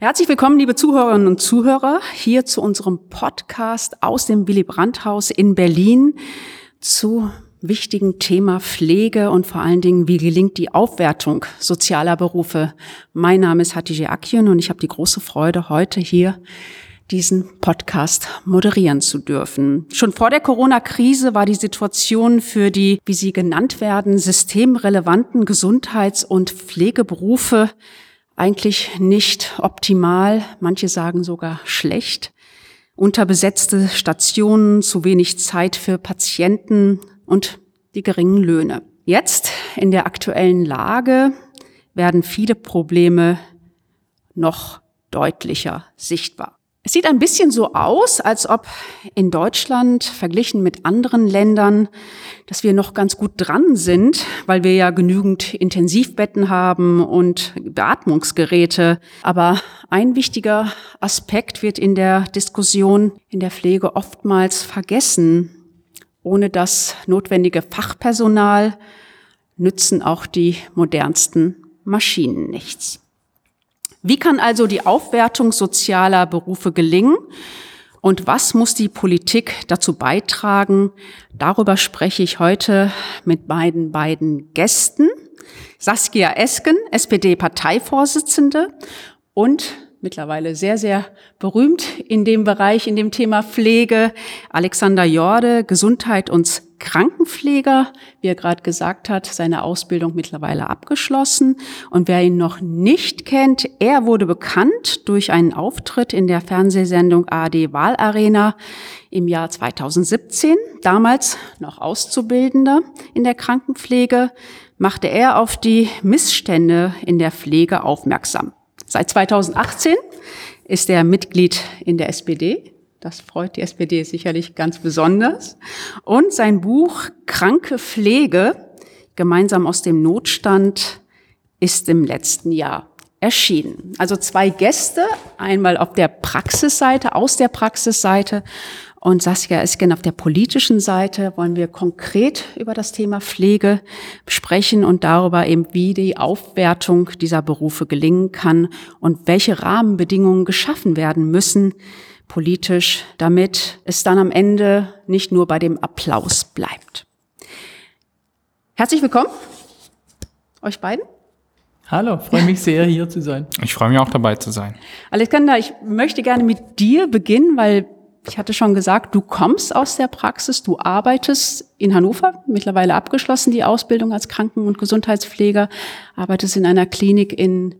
Herzlich willkommen, liebe Zuhörerinnen und Zuhörer, hier zu unserem Podcast aus dem Willy Brandt Haus in Berlin zu wichtigen Thema Pflege und vor allen Dingen, wie gelingt die Aufwertung sozialer Berufe. Mein Name ist Hatice Akien und ich habe die große Freude, heute hier diesen Podcast moderieren zu dürfen. Schon vor der Corona-Krise war die Situation für die, wie sie genannt werden, systemrelevanten Gesundheits- und Pflegeberufe eigentlich nicht optimal. Manche sagen sogar schlecht. Unterbesetzte Stationen, zu wenig Zeit für Patienten und die geringen Löhne. Jetzt in der aktuellen Lage werden viele Probleme noch deutlicher sichtbar. Es sieht ein bisschen so aus, als ob in Deutschland verglichen mit anderen Ländern, dass wir noch ganz gut dran sind, weil wir ja genügend Intensivbetten haben und Beatmungsgeräte. Aber ein wichtiger Aspekt wird in der Diskussion in der Pflege oftmals vergessen. Ohne das notwendige Fachpersonal nützen auch die modernsten Maschinen nichts. Wie kann also die Aufwertung sozialer Berufe gelingen? Und was muss die Politik dazu beitragen? Darüber spreche ich heute mit meinen beiden Gästen. Saskia Esken, SPD-Parteivorsitzende und mittlerweile sehr, sehr berühmt in dem Bereich, in dem Thema Pflege. Alexander Jorde, Gesundheit und Krankenpfleger, wie er gerade gesagt hat, seine Ausbildung mittlerweile abgeschlossen. Und wer ihn noch nicht kennt, er wurde bekannt durch einen Auftritt in der Fernsehsendung AD Wahlarena im Jahr 2017. Damals noch Auszubildender in der Krankenpflege, machte er auf die Missstände in der Pflege aufmerksam. Seit 2018 ist er Mitglied in der SPD. Das freut die SPD sicherlich ganz besonders. Und sein Buch Kranke Pflege, gemeinsam aus dem Notstand, ist im letzten Jahr erschienen. Also zwei Gäste, einmal auf der Praxisseite, aus der Praxisseite und Saskia Esken auf der politischen Seite wollen wir konkret über das Thema Pflege sprechen und darüber eben, wie die Aufwertung dieser Berufe gelingen kann und welche Rahmenbedingungen geschaffen werden müssen politisch, damit es dann am Ende nicht nur bei dem Applaus bleibt. Herzlich willkommen, euch beiden. Hallo, freue mich sehr, hier zu sein. Ich freue mich auch dabei zu sein. Alexander, ich möchte gerne mit dir beginnen, weil ich hatte schon gesagt, du kommst aus der Praxis, du arbeitest in Hannover, mittlerweile abgeschlossen die Ausbildung als Kranken- und Gesundheitspfleger, arbeitest in einer Klinik in,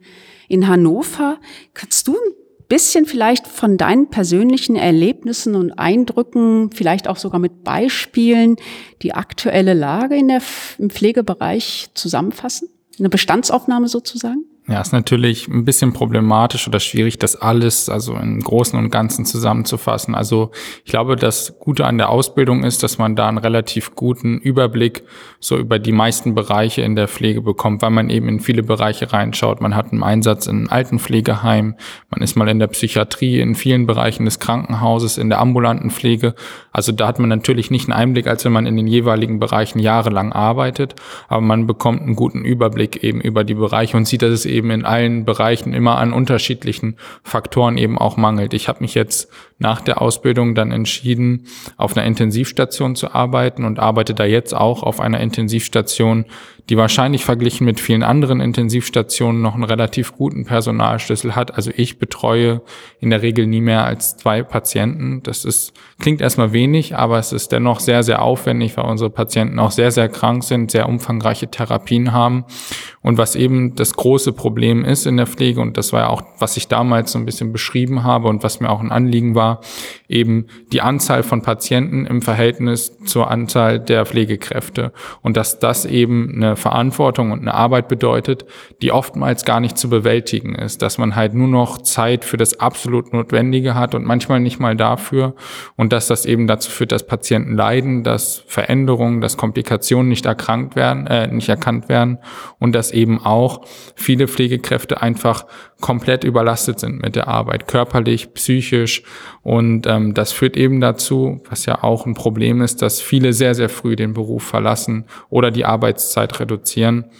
in Hannover. Kannst du ein bisschen vielleicht von deinen persönlichen Erlebnissen und Eindrücken, vielleicht auch sogar mit Beispielen, die aktuelle Lage in der, im Pflegebereich zusammenfassen? Eine Bestandsaufnahme sozusagen? Ja, ist natürlich ein bisschen problematisch oder schwierig, das alles also im Großen und Ganzen zusammenzufassen. Also ich glaube, das Gute an der Ausbildung ist, dass man da einen relativ guten Überblick so über die meisten Bereiche in der Pflege bekommt, weil man eben in viele Bereiche reinschaut. Man hat einen Einsatz in Altenpflegeheim, man ist mal in der Psychiatrie, in vielen Bereichen des Krankenhauses, in der ambulanten Pflege. Also da hat man natürlich nicht einen Einblick, als wenn man in den jeweiligen Bereichen jahrelang arbeitet, aber man bekommt einen guten Überblick eben über die Bereiche und sieht, dass es eben in allen Bereichen immer an unterschiedlichen Faktoren eben auch mangelt. Ich habe mich jetzt nach der Ausbildung dann entschieden, auf einer Intensivstation zu arbeiten und arbeite da jetzt auch auf einer Intensivstation, die wahrscheinlich verglichen mit vielen anderen Intensivstationen noch einen relativ guten Personalschlüssel hat. Also ich betreue in der Regel nie mehr als zwei Patienten. Das ist, klingt erstmal wenig, aber es ist dennoch sehr, sehr aufwendig, weil unsere Patienten auch sehr, sehr krank sind, sehr umfangreiche Therapien haben. Und was eben das große Problem ist in der Pflege, und das war ja auch, was ich damals so ein bisschen beschrieben habe und was mir auch ein Anliegen war, eben die Anzahl von Patienten im Verhältnis zur Anzahl der Pflegekräfte. Und dass das eben eine Verantwortung und eine Arbeit bedeutet, die oftmals gar nicht zu bewältigen ist, dass man halt nur noch Zeit für das absolut Notwendige hat und manchmal nicht mal dafür. Und dass das eben dazu führt, dass Patienten leiden, dass Veränderungen, dass Komplikationen nicht erkrankt werden, äh, nicht erkannt werden. Und dass eben auch viele Pflegekräfte einfach komplett überlastet sind mit der Arbeit, körperlich, psychisch und ähm, das führt eben dazu, was ja auch ein Problem ist, dass viele sehr, sehr früh den Beruf verlassen oder die Arbeitszeit reduzieren.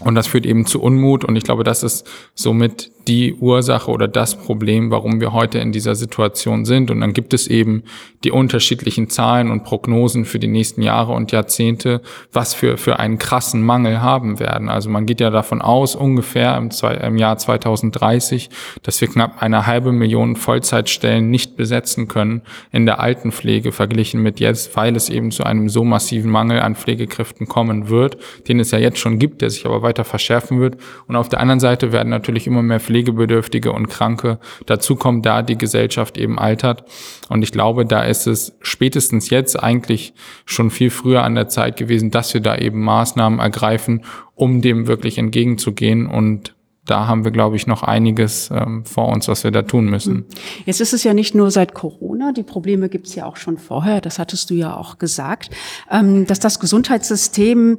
Und das führt eben zu Unmut. Und ich glaube, das ist somit die Ursache oder das Problem, warum wir heute in dieser Situation sind. Und dann gibt es eben die unterschiedlichen Zahlen und Prognosen für die nächsten Jahre und Jahrzehnte, was für, für einen krassen Mangel haben werden. Also man geht ja davon aus, ungefähr im, im Jahr 2030, dass wir knapp eine halbe Million Vollzeitstellen nicht besetzen können in der Altenpflege verglichen mit jetzt, weil es eben zu einem so massiven Mangel an Pflegekräften kommen wird, den es ja jetzt schon gibt, der sich aber weiter verschärfen wird. Und auf der anderen Seite werden natürlich immer mehr Pflege Pflegebedürftige und Kranke. Dazu kommt da die Gesellschaft eben altert. Und ich glaube, da ist es spätestens jetzt eigentlich schon viel früher an der Zeit gewesen, dass wir da eben Maßnahmen ergreifen, um dem wirklich entgegenzugehen und da haben wir, glaube ich, noch einiges ähm, vor uns, was wir da tun müssen. Jetzt ist es ja nicht nur seit Corona, die Probleme gibt es ja auch schon vorher, das hattest du ja auch gesagt, ähm, dass das Gesundheitssystem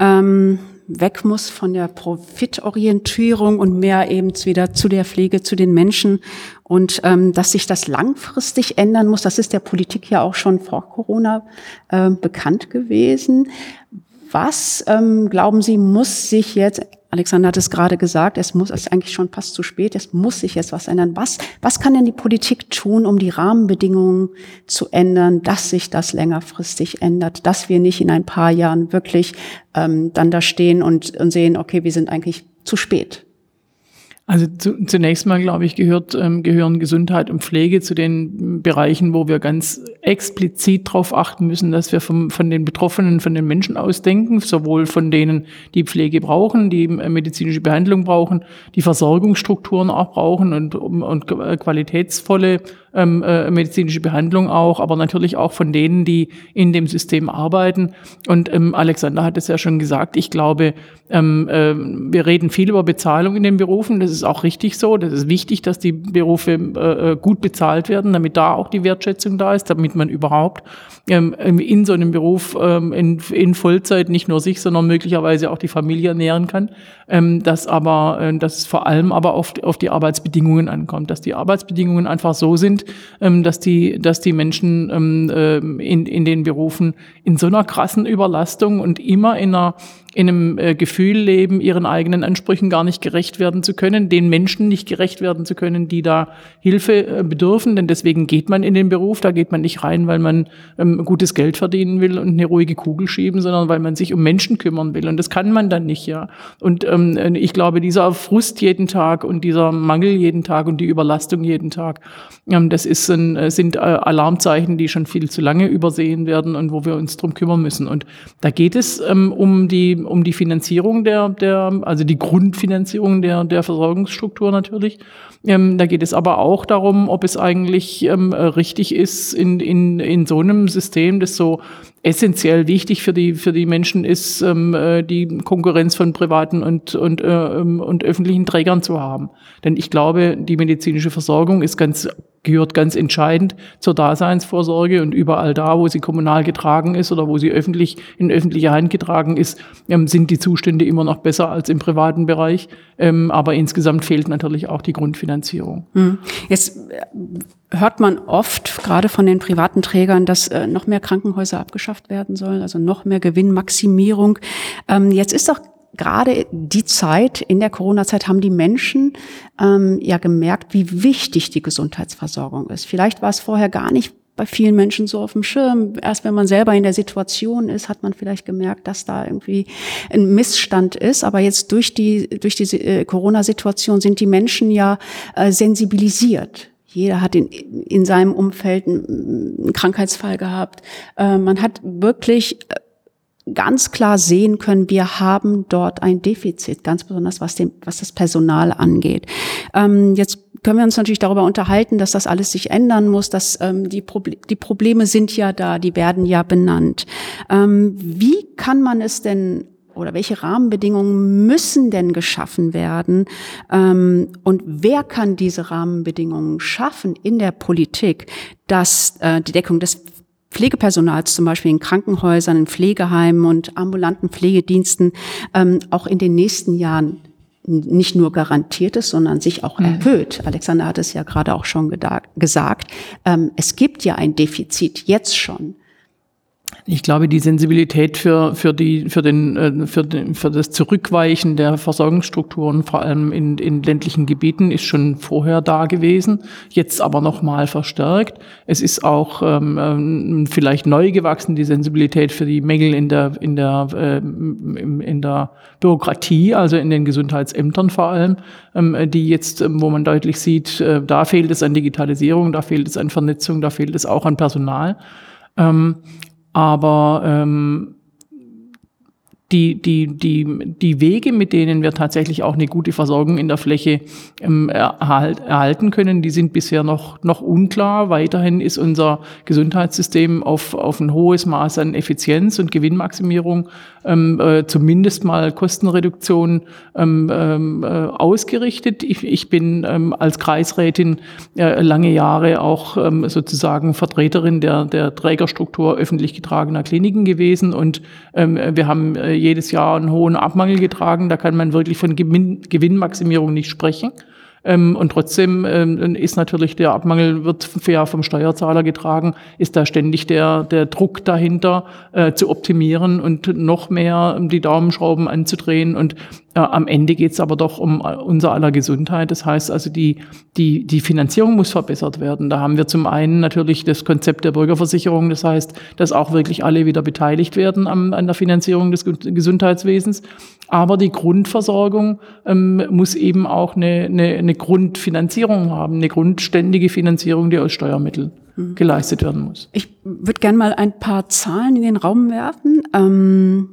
ähm, weg muss von der Profitorientierung und mehr eben wieder zu der Pflege, zu den Menschen und ähm, dass sich das langfristig ändern muss. Das ist der Politik ja auch schon vor Corona äh, bekannt gewesen. Was ähm, glauben Sie, muss sich jetzt Alexander hat es gerade gesagt, es muss, es ist eigentlich schon fast zu spät, es muss sich jetzt was ändern. Was, was kann denn die Politik tun, um die Rahmenbedingungen zu ändern, dass sich das längerfristig ändert, dass wir nicht in ein paar Jahren wirklich ähm, dann da stehen und, und sehen, okay, wir sind eigentlich zu spät. Also zu, zunächst mal, glaube ich, gehört, ähm, gehören Gesundheit und Pflege zu den Bereichen, wo wir ganz explizit darauf achten müssen, dass wir vom, von den Betroffenen, von den Menschen ausdenken, sowohl von denen, die Pflege brauchen, die äh, medizinische Behandlung brauchen, die Versorgungsstrukturen auch brauchen und, und qualitätsvolle ähm, äh, medizinische Behandlung auch, aber natürlich auch von denen, die in dem System arbeiten. Und ähm, Alexander hat es ja schon gesagt, ich glaube, ähm, äh, wir reden viel über Bezahlung in den Berufen. Das ist auch richtig so. Das ist wichtig, dass die Berufe äh, äh gut bezahlt werden, damit da auch die Wertschätzung da ist, damit man überhaupt ähm, in so einem Beruf ähm, in, in Vollzeit nicht nur sich, sondern möglicherweise auch die Familie ernähren kann. Ähm, dass aber, äh, dass es vor allem aber auf, auf die Arbeitsbedingungen ankommt, dass die Arbeitsbedingungen einfach so sind, ähm, dass die, dass die Menschen ähm, äh, in, in den Berufen in so einer krassen Überlastung und immer in einer in einem äh, Gefühl leben, ihren eigenen Ansprüchen gar nicht gerecht werden zu können, den Menschen nicht gerecht werden zu können, die da Hilfe äh, bedürfen. Denn deswegen geht man in den Beruf, da geht man nicht rein, weil man ähm, gutes Geld verdienen will und eine ruhige Kugel schieben, sondern weil man sich um Menschen kümmern will. Und das kann man dann nicht, ja. Und ähm, ich glaube, dieser Frust jeden Tag und dieser Mangel jeden Tag und die Überlastung jeden Tag, ähm, das ist ein, äh, sind äh, Alarmzeichen, die schon viel zu lange übersehen werden und wo wir uns drum kümmern müssen. Und da geht es ähm, um die um die Finanzierung der, der also die Grundfinanzierung der, der Versorgungsstruktur natürlich. Ähm, da geht es aber auch darum, ob es eigentlich ähm, richtig ist, in, in, in so einem System, das so essentiell wichtig für die, für die Menschen ist, ähm, äh, die Konkurrenz von privaten und, und, äh, ähm, und öffentlichen Trägern zu haben. Denn ich glaube, die medizinische Versorgung ist ganz, gehört ganz entscheidend zur Daseinsvorsorge und überall da, wo sie kommunal getragen ist oder wo sie öffentlich in öffentlicher Hand getragen ist, ähm, sind die Zustände immer noch besser als im privaten Bereich. Ähm, aber insgesamt fehlt natürlich auch die Grundfinanzierung. Hm. Jetzt hört man oft, gerade von den privaten Trägern, dass äh, noch mehr Krankenhäuser abgeschafft werden sollen, also noch mehr Gewinnmaximierung. Ähm, jetzt ist doch gerade die Zeit, in der Corona-Zeit haben die Menschen ähm, ja gemerkt, wie wichtig die Gesundheitsversorgung ist. Vielleicht war es vorher gar nicht bei vielen Menschen so auf dem Schirm. Erst wenn man selber in der Situation ist, hat man vielleicht gemerkt, dass da irgendwie ein Missstand ist. Aber jetzt durch die, durch die äh, Corona-Situation sind die Menschen ja äh, sensibilisiert jeder hat in, in seinem Umfeld einen, einen Krankheitsfall gehabt. Äh, man hat wirklich äh, ganz klar sehen können, wir haben dort ein Defizit, ganz besonders was, dem, was das Personal angeht. Ähm, jetzt können wir uns natürlich darüber unterhalten, dass das alles sich ändern muss, dass ähm, die, Proble die Probleme sind ja da, die werden ja benannt. Ähm, wie kann man es denn oder welche Rahmenbedingungen müssen denn geschaffen werden? Ähm, und wer kann diese Rahmenbedingungen schaffen in der Politik, dass äh, die Deckung des Pflegepersonals zum Beispiel in Krankenhäusern, in Pflegeheimen und ambulanten Pflegediensten ähm, auch in den nächsten Jahren nicht nur garantiert ist, sondern sich auch mhm. erhöht. Alexander hat es ja gerade auch schon gesagt. Ähm, es gibt ja ein Defizit jetzt schon. Ich glaube, die Sensibilität für, für, die, für, den, äh, für, den, für das Zurückweichen der Versorgungsstrukturen, vor allem in, in ländlichen Gebieten, ist schon vorher da gewesen, jetzt aber nochmal verstärkt. Es ist auch ähm, ähm, vielleicht neu gewachsen, die Sensibilität für die Mängel in der, in, der, äh, in der Bürokratie, also in den Gesundheitsämtern vor allem, ähm, die jetzt, ähm, wo man deutlich sieht, äh, da fehlt es an Digitalisierung, da fehlt es an Vernetzung, da fehlt es auch an Personal. Aber ähm, die, die, die, die Wege, mit denen wir tatsächlich auch eine gute Versorgung in der Fläche ähm, erhalt, erhalten können, die sind bisher noch, noch unklar. Weiterhin ist unser Gesundheitssystem auf, auf ein hohes Maß an Effizienz und Gewinnmaximierung, ähm, äh, zumindest mal Kostenreduktion ähm, ähm, äh, ausgerichtet. Ich, ich bin ähm, als Kreisrätin äh, lange Jahre auch ähm, sozusagen Vertreterin der, der Trägerstruktur öffentlich getragener Kliniken gewesen und ähm, wir haben äh, jedes Jahr einen hohen Abmangel getragen. Da kann man wirklich von Gewinn, Gewinnmaximierung nicht sprechen. Ähm, und trotzdem ähm, ist natürlich der Abmangel, wird fair vom Steuerzahler getragen, ist da ständig der, der Druck dahinter äh, zu optimieren und noch mehr die Daumenschrauben anzudrehen. Und äh, am Ende geht es aber doch um äh, unser aller Gesundheit. Das heißt also, die, die, die Finanzierung muss verbessert werden. Da haben wir zum einen natürlich das Konzept der Bürgerversicherung, das heißt, dass auch wirklich alle wieder beteiligt werden am, an der Finanzierung des Gesundheitswesens. Aber die Grundversorgung ähm, muss eben auch eine, eine, eine Grundfinanzierung haben, eine grundständige Finanzierung, die aus Steuermitteln mhm. geleistet werden muss. Ich würde gerne mal ein paar Zahlen in den Raum werfen. Ähm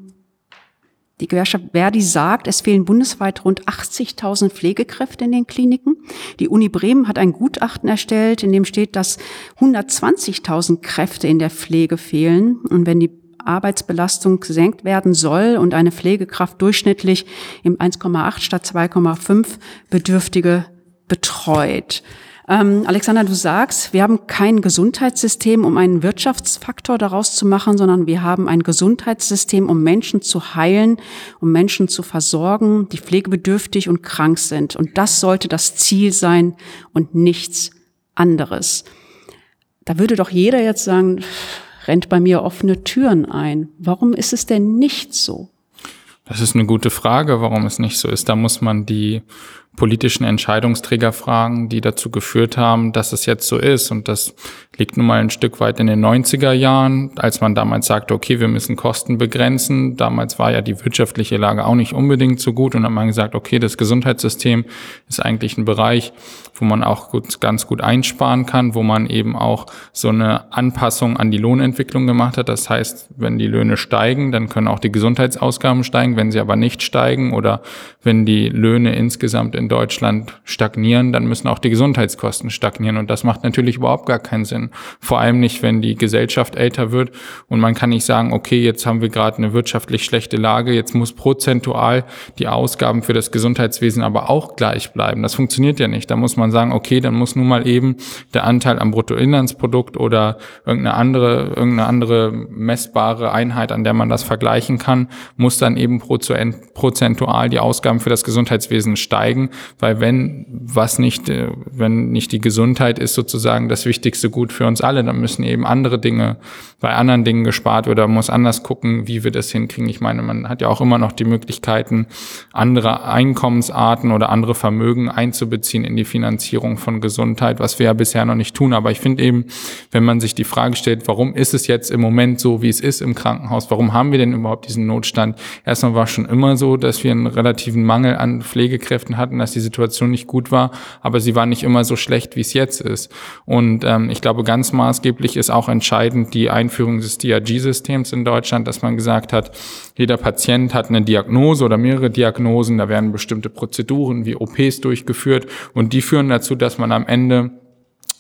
die Gewerkschaft Verdi sagt, es fehlen bundesweit rund 80.000 Pflegekräfte in den Kliniken. Die Uni Bremen hat ein Gutachten erstellt, in dem steht, dass 120.000 Kräfte in der Pflege fehlen. Und wenn die Arbeitsbelastung gesenkt werden soll und eine Pflegekraft durchschnittlich im 1,8 statt 2,5 Bedürftige betreut. Ähm, Alexander, du sagst, wir haben kein Gesundheitssystem, um einen Wirtschaftsfaktor daraus zu machen, sondern wir haben ein Gesundheitssystem, um Menschen zu heilen, um Menschen zu versorgen, die pflegebedürftig und krank sind. Und das sollte das Ziel sein und nichts anderes. Da würde doch jeder jetzt sagen, rennt bei mir offene Türen ein. Warum ist es denn nicht so? Das ist eine gute Frage, warum es nicht so ist. Da muss man die politischen Entscheidungsträger fragen, die dazu geführt haben, dass es jetzt so ist. Und das liegt nun mal ein Stück weit in den 90er Jahren, als man damals sagte, okay, wir müssen Kosten begrenzen. Damals war ja die wirtschaftliche Lage auch nicht unbedingt so gut und hat man gesagt, okay, das Gesundheitssystem ist eigentlich ein Bereich, wo man auch gut, ganz gut einsparen kann, wo man eben auch so eine Anpassung an die Lohnentwicklung gemacht hat. Das heißt, wenn die Löhne steigen, dann können auch die Gesundheitsausgaben steigen. Wenn sie aber nicht steigen oder wenn die Löhne insgesamt in Deutschland stagnieren, dann müssen auch die Gesundheitskosten stagnieren. Und das macht natürlich überhaupt gar keinen Sinn. Vor allem nicht, wenn die Gesellschaft älter wird und man kann nicht sagen, okay, jetzt haben wir gerade eine wirtschaftlich schlechte Lage, jetzt muss prozentual die Ausgaben für das Gesundheitswesen aber auch gleich bleiben. Das funktioniert ja nicht. Da muss man sagen, okay, dann muss nun mal eben der Anteil am Bruttoinlandsprodukt oder irgendeine andere, irgendeine andere messbare Einheit, an der man das vergleichen kann, muss dann eben prozentual die Ausgaben für das Gesundheitswesen steigen, weil wenn was nicht, äh, wenn nicht die Gesundheit ist sozusagen das wichtigste Gut für uns alle, dann müssen eben andere Dinge bei anderen Dingen gespart oder muss anders gucken, wie wir das hinkriegen. Ich meine, man hat ja auch immer noch die Möglichkeiten, andere Einkommensarten oder andere Vermögen einzubeziehen in die Finanzierung von Gesundheit, was wir ja bisher noch nicht tun. Aber ich finde eben, wenn man sich die Frage stellt, warum ist es jetzt im Moment so, wie es ist im Krankenhaus? Warum haben wir denn überhaupt diesen Notstand? Erstmal war es schon immer so, dass wir einen relativen Mangel an Pflegekräften hatten, dass die Situation nicht gut war, aber sie war nicht immer so schlecht, wie es jetzt ist. Und ähm, ich glaube, ganz maßgeblich ist auch entscheidend die Einführung des DRG-Systems in Deutschland, dass man gesagt hat, jeder Patient hat eine Diagnose oder mehrere Diagnosen, da werden bestimmte Prozeduren wie OPs durchgeführt und die führen dazu, dass man am Ende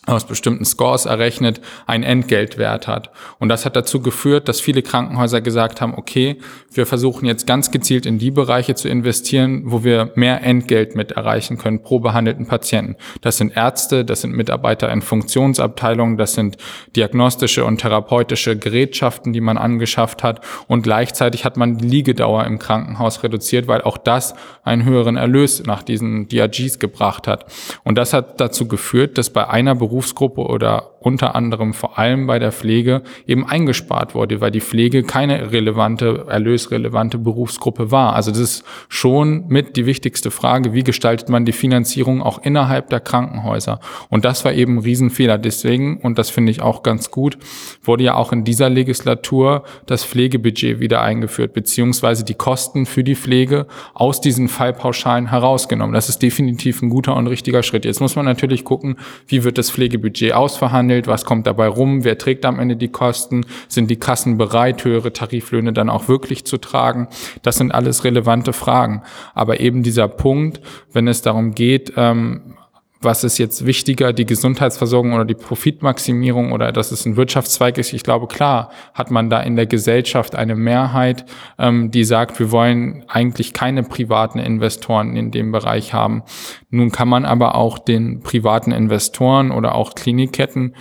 aus bestimmten Scores errechnet, einen Entgeltwert hat. Und das hat dazu geführt, dass viele Krankenhäuser gesagt haben, okay, wir versuchen jetzt ganz gezielt in die Bereiche zu investieren, wo wir mehr Entgelt mit erreichen können pro behandelten Patienten. Das sind Ärzte, das sind Mitarbeiter in Funktionsabteilungen, das sind diagnostische und therapeutische Gerätschaften, die man angeschafft hat. Und gleichzeitig hat man die Liegedauer im Krankenhaus reduziert, weil auch das einen höheren Erlös nach diesen DRGs gebracht hat. Und das hat dazu geführt, dass bei einer Berufung Berufsgruppe oder unter anderem vor allem bei der Pflege eben eingespart wurde, weil die Pflege keine relevante, erlösrelevante Berufsgruppe war. Also das ist schon mit die wichtigste Frage, wie gestaltet man die Finanzierung auch innerhalb der Krankenhäuser? Und das war eben ein Riesenfehler. Deswegen, und das finde ich auch ganz gut, wurde ja auch in dieser Legislatur das Pflegebudget wieder eingeführt, beziehungsweise die Kosten für die Pflege aus diesen Fallpauschalen herausgenommen. Das ist definitiv ein guter und richtiger Schritt. Jetzt muss man natürlich gucken, wie wird das Pflege Pflegebudget ausverhandelt, was kommt dabei rum, wer trägt am Ende die Kosten, sind die Kassen bereit, höhere Tariflöhne dann auch wirklich zu tragen. Das sind alles relevante Fragen. Aber eben dieser Punkt, wenn es darum geht, ähm, was ist jetzt wichtiger, die Gesundheitsversorgung oder die Profitmaximierung oder dass es ein Wirtschaftszweig ist. Ich glaube, klar hat man da in der Gesellschaft eine Mehrheit, ähm, die sagt, wir wollen eigentlich keine privaten Investoren in dem Bereich haben. Nun kann man aber auch den privaten Investoren oder auch Klinikketten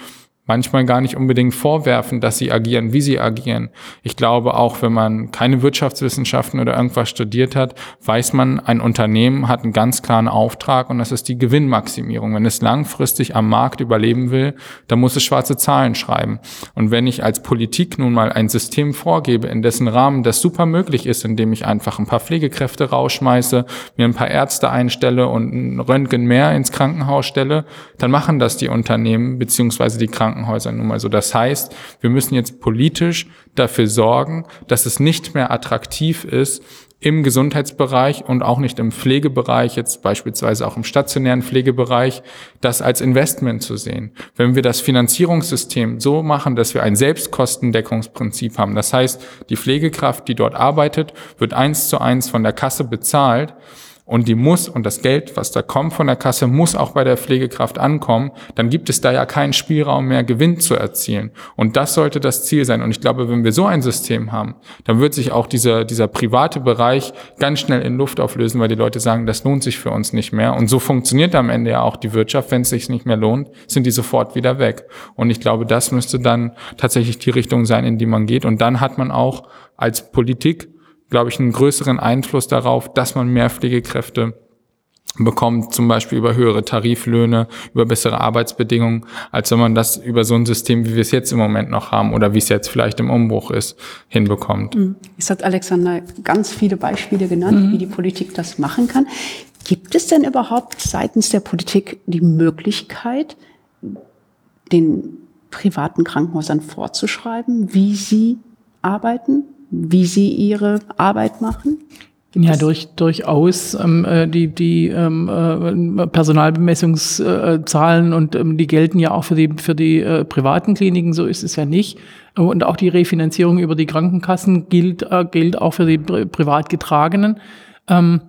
manchmal gar nicht unbedingt vorwerfen, dass sie agieren, wie sie agieren. Ich glaube, auch wenn man keine Wirtschaftswissenschaften oder irgendwas studiert hat, weiß man, ein Unternehmen hat einen ganz klaren Auftrag und das ist die Gewinnmaximierung. Wenn es langfristig am Markt überleben will, dann muss es schwarze Zahlen schreiben. Und wenn ich als Politik nun mal ein System vorgebe, in dessen Rahmen das super möglich ist, indem ich einfach ein paar Pflegekräfte rausschmeiße, mir ein paar Ärzte einstelle und ein Röntgen mehr ins Krankenhaus stelle, dann machen das die Unternehmen beziehungsweise die Krankenhäuser Krankenhäusern nun mal so. Das heißt, wir müssen jetzt politisch dafür sorgen, dass es nicht mehr attraktiv ist, im Gesundheitsbereich und auch nicht im Pflegebereich, jetzt beispielsweise auch im stationären Pflegebereich, das als Investment zu sehen. Wenn wir das Finanzierungssystem so machen, dass wir ein Selbstkostendeckungsprinzip haben, das heißt, die Pflegekraft, die dort arbeitet, wird eins zu eins von der Kasse bezahlt, und die muss und das Geld, was da kommt von der Kasse, muss auch bei der Pflegekraft ankommen, dann gibt es da ja keinen Spielraum mehr, Gewinn zu erzielen. Und das sollte das Ziel sein. Und ich glaube, wenn wir so ein System haben, dann wird sich auch dieser, dieser private Bereich ganz schnell in Luft auflösen, weil die Leute sagen, das lohnt sich für uns nicht mehr. Und so funktioniert am Ende ja auch die Wirtschaft. Wenn es sich nicht mehr lohnt, sind die sofort wieder weg. Und ich glaube, das müsste dann tatsächlich die Richtung sein, in die man geht. Und dann hat man auch als Politik glaube ich, einen größeren Einfluss darauf, dass man mehr Pflegekräfte bekommt, zum Beispiel über höhere Tariflöhne, über bessere Arbeitsbedingungen, als wenn man das über so ein System, wie wir es jetzt im Moment noch haben oder wie es jetzt vielleicht im Umbruch ist, hinbekommt. Mhm. Jetzt hat Alexander ganz viele Beispiele genannt, mhm. wie die Politik das machen kann. Gibt es denn überhaupt seitens der Politik die Möglichkeit, den privaten Krankenhäusern vorzuschreiben, wie sie arbeiten? Wie sie ihre Arbeit machen? Ja, durch, durchaus ähm, äh, die, die ähm, äh, Personalbemessungszahlen und ähm, die gelten ja auch für die, für die äh, privaten Kliniken, so ist es ja nicht. Und auch die Refinanzierung über die Krankenkassen gilt, äh, gilt auch für die privat getragenen. Ähm,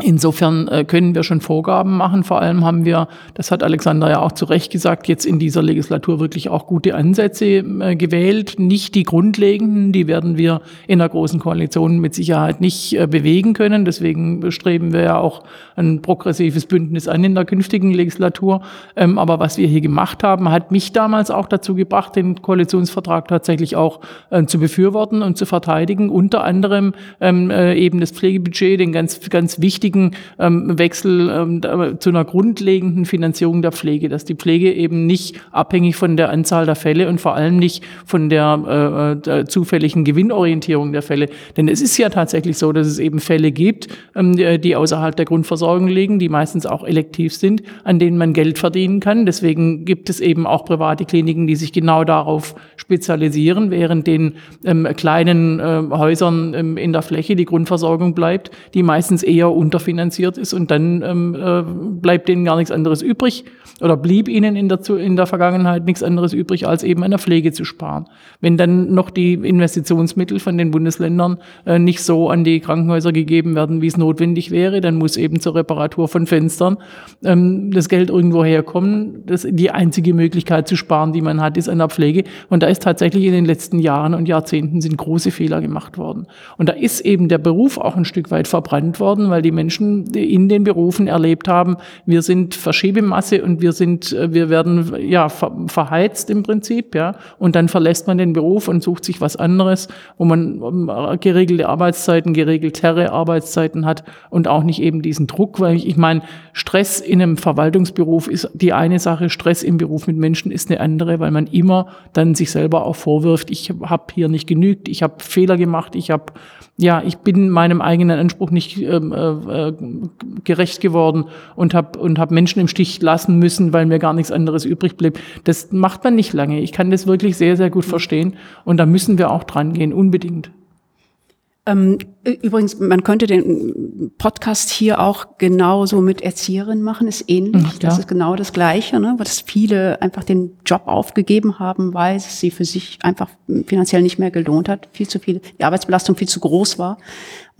Insofern äh, können wir schon Vorgaben machen. Vor allem haben wir, das hat Alexander ja auch zu Recht gesagt, jetzt in dieser Legislatur wirklich auch gute Ansätze äh, gewählt. Nicht die grundlegenden, die werden wir in der großen Koalition mit Sicherheit nicht äh, bewegen können. Deswegen streben wir ja auch ein progressives Bündnis an in der künftigen Legislatur. Ähm, aber was wir hier gemacht haben, hat mich damals auch dazu gebracht, den Koalitionsvertrag tatsächlich auch zu befürworten und zu verteidigen. Unter anderem ähm, eben das Pflegebudget, den ganz, ganz wichtigen wichtigen ähm, Wechsel ähm, zu einer grundlegenden Finanzierung der Pflege, dass die Pflege eben nicht abhängig von der Anzahl der Fälle und vor allem nicht von der, äh, der zufälligen Gewinnorientierung der Fälle. Denn es ist ja tatsächlich so, dass es eben Fälle gibt, ähm, die außerhalb der Grundversorgung liegen, die meistens auch elektiv sind, an denen man Geld verdienen kann. Deswegen gibt es eben auch private Kliniken, die sich genau darauf spezialisieren, während den ähm, kleinen äh, Häusern ähm, in der Fläche die Grundversorgung bleibt, die meistens eher unter unterfinanziert ist und dann ähm, äh, bleibt denen gar nichts anderes übrig oder blieb ihnen in der, in der Vergangenheit nichts anderes übrig, als eben an der Pflege zu sparen. Wenn dann noch die Investitionsmittel von den Bundesländern äh, nicht so an die Krankenhäuser gegeben werden, wie es notwendig wäre, dann muss eben zur Reparatur von Fenstern ähm, das Geld irgendwo herkommen. Das, die einzige Möglichkeit zu sparen, die man hat, ist an der Pflege. Und da ist tatsächlich in den letzten Jahren und Jahrzehnten sind große Fehler gemacht worden. Und da ist eben der Beruf auch ein Stück weit verbrannt worden, weil die Menschen in den Berufen erlebt haben, wir sind Verschiebemasse und wir sind, äh, wir werden ja verheizt im Prinzip, ja. Und dann verlässt man den Beruf und sucht sich was anderes, wo man äh, geregelte Arbeitszeiten, geregeltere Arbeitszeiten hat und auch nicht eben diesen Druck, weil ich, ich meine, Stress in einem Verwaltungsberuf ist die eine Sache, Stress im Beruf mit Menschen ist eine andere, weil man immer dann sich selber auch vorwirft, ich habe hier nicht genügt, ich habe Fehler gemacht, ich habe ja, ich bin meinem eigenen Anspruch nicht ähm, äh, äh, gerecht geworden und habe und hab Menschen im Stich lassen müssen, weil mir gar nichts anderes übrig blieb. Das macht man nicht lange. Ich kann das wirklich sehr, sehr gut verstehen und da müssen wir auch dran gehen, unbedingt. Ähm, übrigens, man könnte den Podcast hier auch genauso mit Erzieherinnen machen, ist ähnlich. Ja. Das ist genau das Gleiche, ne? dass viele einfach den Job aufgegeben haben, weil es sie für sich einfach finanziell nicht mehr gelohnt hat, viel zu viel, die Arbeitsbelastung viel zu groß war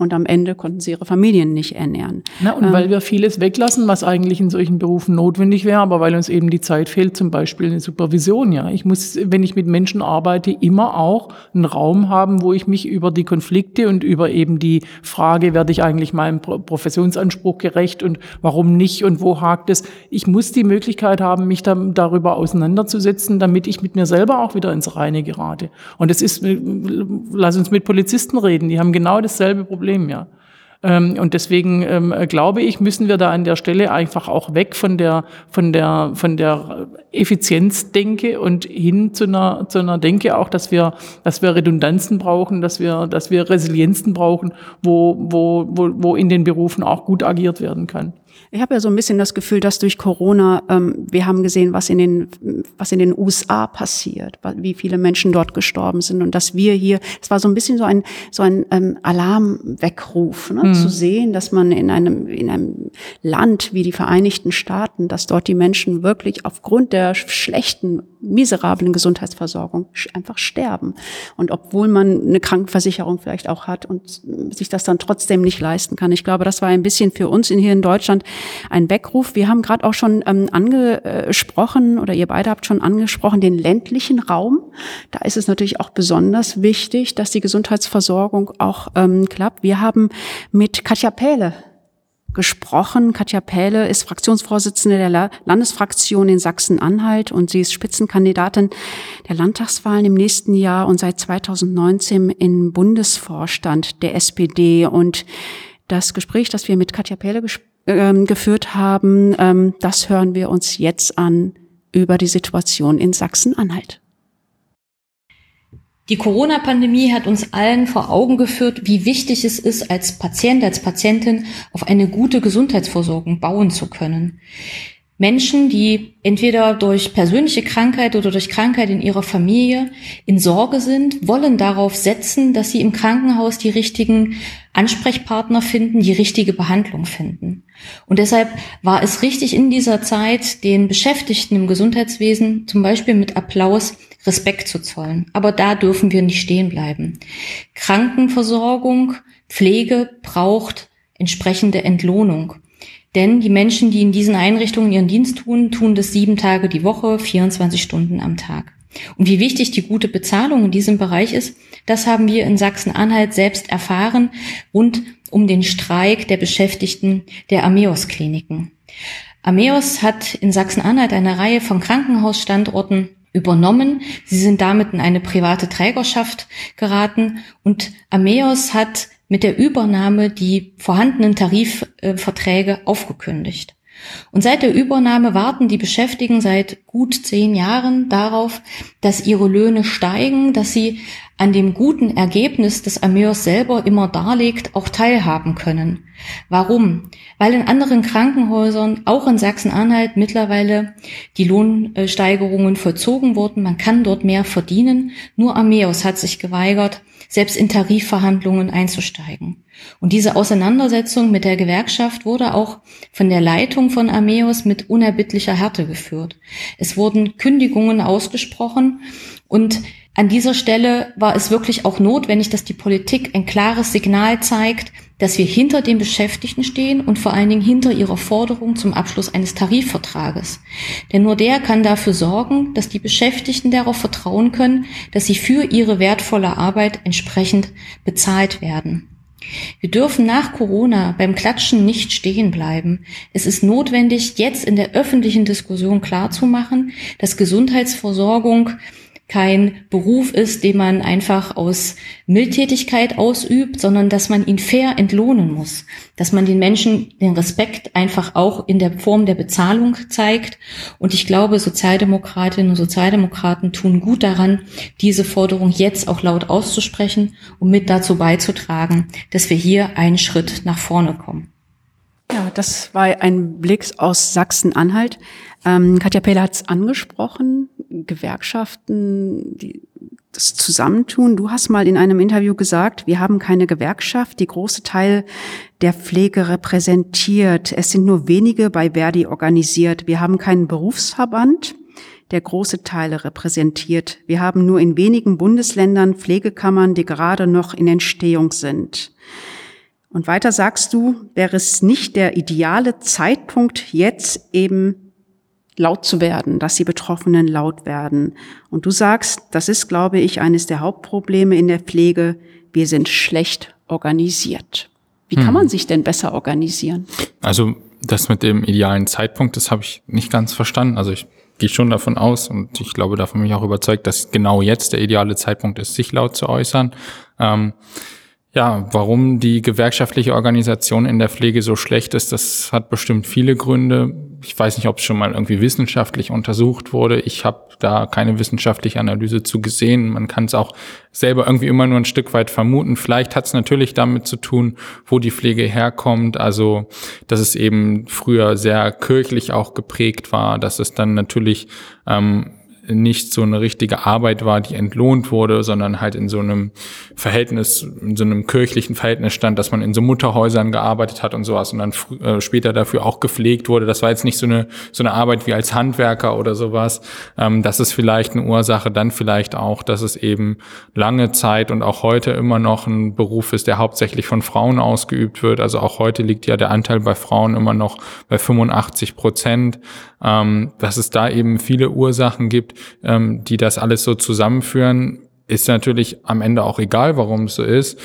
und am Ende konnten sie ihre Familien nicht ernähren. Na, und ähm, weil wir vieles weglassen, was eigentlich in solchen Berufen notwendig wäre, aber weil uns eben die Zeit fehlt, zum Beispiel eine Supervision. Ja, ich muss, wenn ich mit Menschen arbeite, immer auch einen Raum haben, wo ich mich über die Konflikte und über eben die Frage, werde ich eigentlich meinem Professionsanspruch gerecht und warum nicht und wo hakt es. Ich muss die Möglichkeit haben, mich da, darüber auseinanderzusetzen, damit ich mit mir selber auch wieder ins Reine gerate. Und es ist, lass uns mit Polizisten reden, die haben genau dasselbe Problem Problem, ja. Ähm, und deswegen ähm, glaube ich, müssen wir da an der Stelle einfach auch weg von der, von der, von der Effizienzdenke und hin zu einer, zu einer Denke auch, dass wir, dass wir Redundanzen brauchen, dass wir, dass wir Resilienzen brauchen, wo, wo, wo, wo in den Berufen auch gut agiert werden kann. Ich habe ja so ein bisschen das Gefühl, dass durch Corona, ähm, wir haben gesehen, was in den, was in den USA passiert, wie viele Menschen dort gestorben sind und dass wir hier, es war so ein bisschen so ein, so ein ähm, Alarmweckruf, ne? Mhm. zu sehen, dass man in einem, in einem Land wie die Vereinigten Staaten, dass dort die Menschen wirklich aufgrund der schlechten, miserablen Gesundheitsversorgung einfach sterben. Und obwohl man eine Krankenversicherung vielleicht auch hat und sich das dann trotzdem nicht leisten kann. Ich glaube, das war ein bisschen für uns in hier in Deutschland ein Weckruf. Wir haben gerade auch schon ähm, angesprochen oder ihr beide habt schon angesprochen, den ländlichen Raum. Da ist es natürlich auch besonders wichtig, dass die Gesundheitsversorgung auch ähm, klappt. Wir haben mit Katja Pähle gesprochen. Katja Pähle ist Fraktionsvorsitzende der Landesfraktion in Sachsen-Anhalt und sie ist Spitzenkandidatin der Landtagswahlen im nächsten Jahr und seit 2019 im Bundesvorstand der SPD. Und das Gespräch, das wir mit Katja Pähle ähm, geführt haben, ähm, das hören wir uns jetzt an über die Situation in Sachsen-Anhalt. Die Corona-Pandemie hat uns allen vor Augen geführt, wie wichtig es ist, als Patient, als Patientin auf eine gute Gesundheitsversorgung bauen zu können. Menschen, die entweder durch persönliche Krankheit oder durch Krankheit in ihrer Familie in Sorge sind, wollen darauf setzen, dass sie im Krankenhaus die richtigen Ansprechpartner finden, die richtige Behandlung finden. Und deshalb war es richtig in dieser Zeit, den Beschäftigten im Gesundheitswesen zum Beispiel mit Applaus Respekt zu zollen. Aber da dürfen wir nicht stehen bleiben. Krankenversorgung, Pflege braucht entsprechende Entlohnung. Denn die Menschen, die in diesen Einrichtungen ihren Dienst tun, tun das sieben Tage die Woche, 24 Stunden am Tag. Und wie wichtig die gute Bezahlung in diesem Bereich ist, das haben wir in Sachsen-Anhalt selbst erfahren rund um den Streik der Beschäftigten der Ameos-Kliniken. Ameos hat in Sachsen-Anhalt eine Reihe von Krankenhausstandorten übernommen. Sie sind damit in eine private Trägerschaft geraten und Ameos hat mit der Übernahme die vorhandenen Tarifverträge aufgekündigt. Und seit der Übernahme warten die Beschäftigten seit gut zehn Jahren darauf, dass ihre Löhne steigen, dass sie an dem guten Ergebnis des Ameos selber immer darlegt, auch teilhaben können. Warum? Weil in anderen Krankenhäusern, auch in Sachsen-Anhalt, mittlerweile die Lohnsteigerungen vollzogen wurden. Man kann dort mehr verdienen. Nur Ameos hat sich geweigert, selbst in Tarifverhandlungen einzusteigen. Und diese Auseinandersetzung mit der Gewerkschaft wurde auch von der Leitung von Armeos mit unerbittlicher Härte geführt. Es wurden Kündigungen ausgesprochen und an dieser Stelle war es wirklich auch notwendig, dass die Politik ein klares Signal zeigt, dass wir hinter den Beschäftigten stehen und vor allen Dingen hinter ihrer Forderung zum Abschluss eines Tarifvertrages. Denn nur der kann dafür sorgen, dass die Beschäftigten darauf vertrauen können, dass sie für ihre wertvolle Arbeit entsprechend bezahlt werden. Wir dürfen nach Corona beim Klatschen nicht stehen bleiben. Es ist notwendig, jetzt in der öffentlichen Diskussion klarzumachen, dass Gesundheitsversorgung kein Beruf ist, den man einfach aus Mildtätigkeit ausübt, sondern dass man ihn fair entlohnen muss, dass man den Menschen den Respekt einfach auch in der Form der Bezahlung zeigt. Und ich glaube, Sozialdemokratinnen und Sozialdemokraten tun gut daran, diese Forderung jetzt auch laut auszusprechen und mit dazu beizutragen, dass wir hier einen Schritt nach vorne kommen. Ja, das war ein Blick aus Sachsen-Anhalt. Ähm, Katja Pehle hat es angesprochen, Gewerkschaften, die das Zusammentun. Du hast mal in einem Interview gesagt, wir haben keine Gewerkschaft, die große Teil der Pflege repräsentiert. Es sind nur wenige bei Verdi organisiert. Wir haben keinen Berufsverband, der große Teile repräsentiert. Wir haben nur in wenigen Bundesländern Pflegekammern, die gerade noch in Entstehung sind. Und weiter sagst du, wäre es nicht der ideale Zeitpunkt, jetzt eben laut zu werden, dass die Betroffenen laut werden. Und du sagst, das ist, glaube ich, eines der Hauptprobleme in der Pflege. Wir sind schlecht organisiert. Wie kann hm. man sich denn besser organisieren? Also das mit dem idealen Zeitpunkt, das habe ich nicht ganz verstanden. Also ich gehe schon davon aus und ich glaube, davon bin ich auch überzeugt, dass genau jetzt der ideale Zeitpunkt ist, sich laut zu äußern. Ähm, ja, warum die gewerkschaftliche Organisation in der Pflege so schlecht ist, das hat bestimmt viele Gründe. Ich weiß nicht, ob es schon mal irgendwie wissenschaftlich untersucht wurde. Ich habe da keine wissenschaftliche Analyse zu gesehen. Man kann es auch selber irgendwie immer nur ein Stück weit vermuten. Vielleicht hat es natürlich damit zu tun, wo die Pflege herkommt. Also, dass es eben früher sehr kirchlich auch geprägt war, dass es dann natürlich ähm, nicht so eine richtige Arbeit war, die entlohnt wurde, sondern halt in so einem Verhältnis, in so einem kirchlichen Verhältnis stand, dass man in so Mutterhäusern gearbeitet hat und sowas und dann äh, später dafür auch gepflegt wurde. Das war jetzt nicht so eine, so eine Arbeit wie als Handwerker oder sowas. Ähm, das ist vielleicht eine Ursache. Dann vielleicht auch, dass es eben lange Zeit und auch heute immer noch ein Beruf ist, der hauptsächlich von Frauen ausgeübt wird. Also auch heute liegt ja der Anteil bei Frauen immer noch bei 85 Prozent ähm, dass es da eben viele Ursachen gibt, ähm, die das alles so zusammenführen, ist natürlich am Ende auch egal, warum es so ist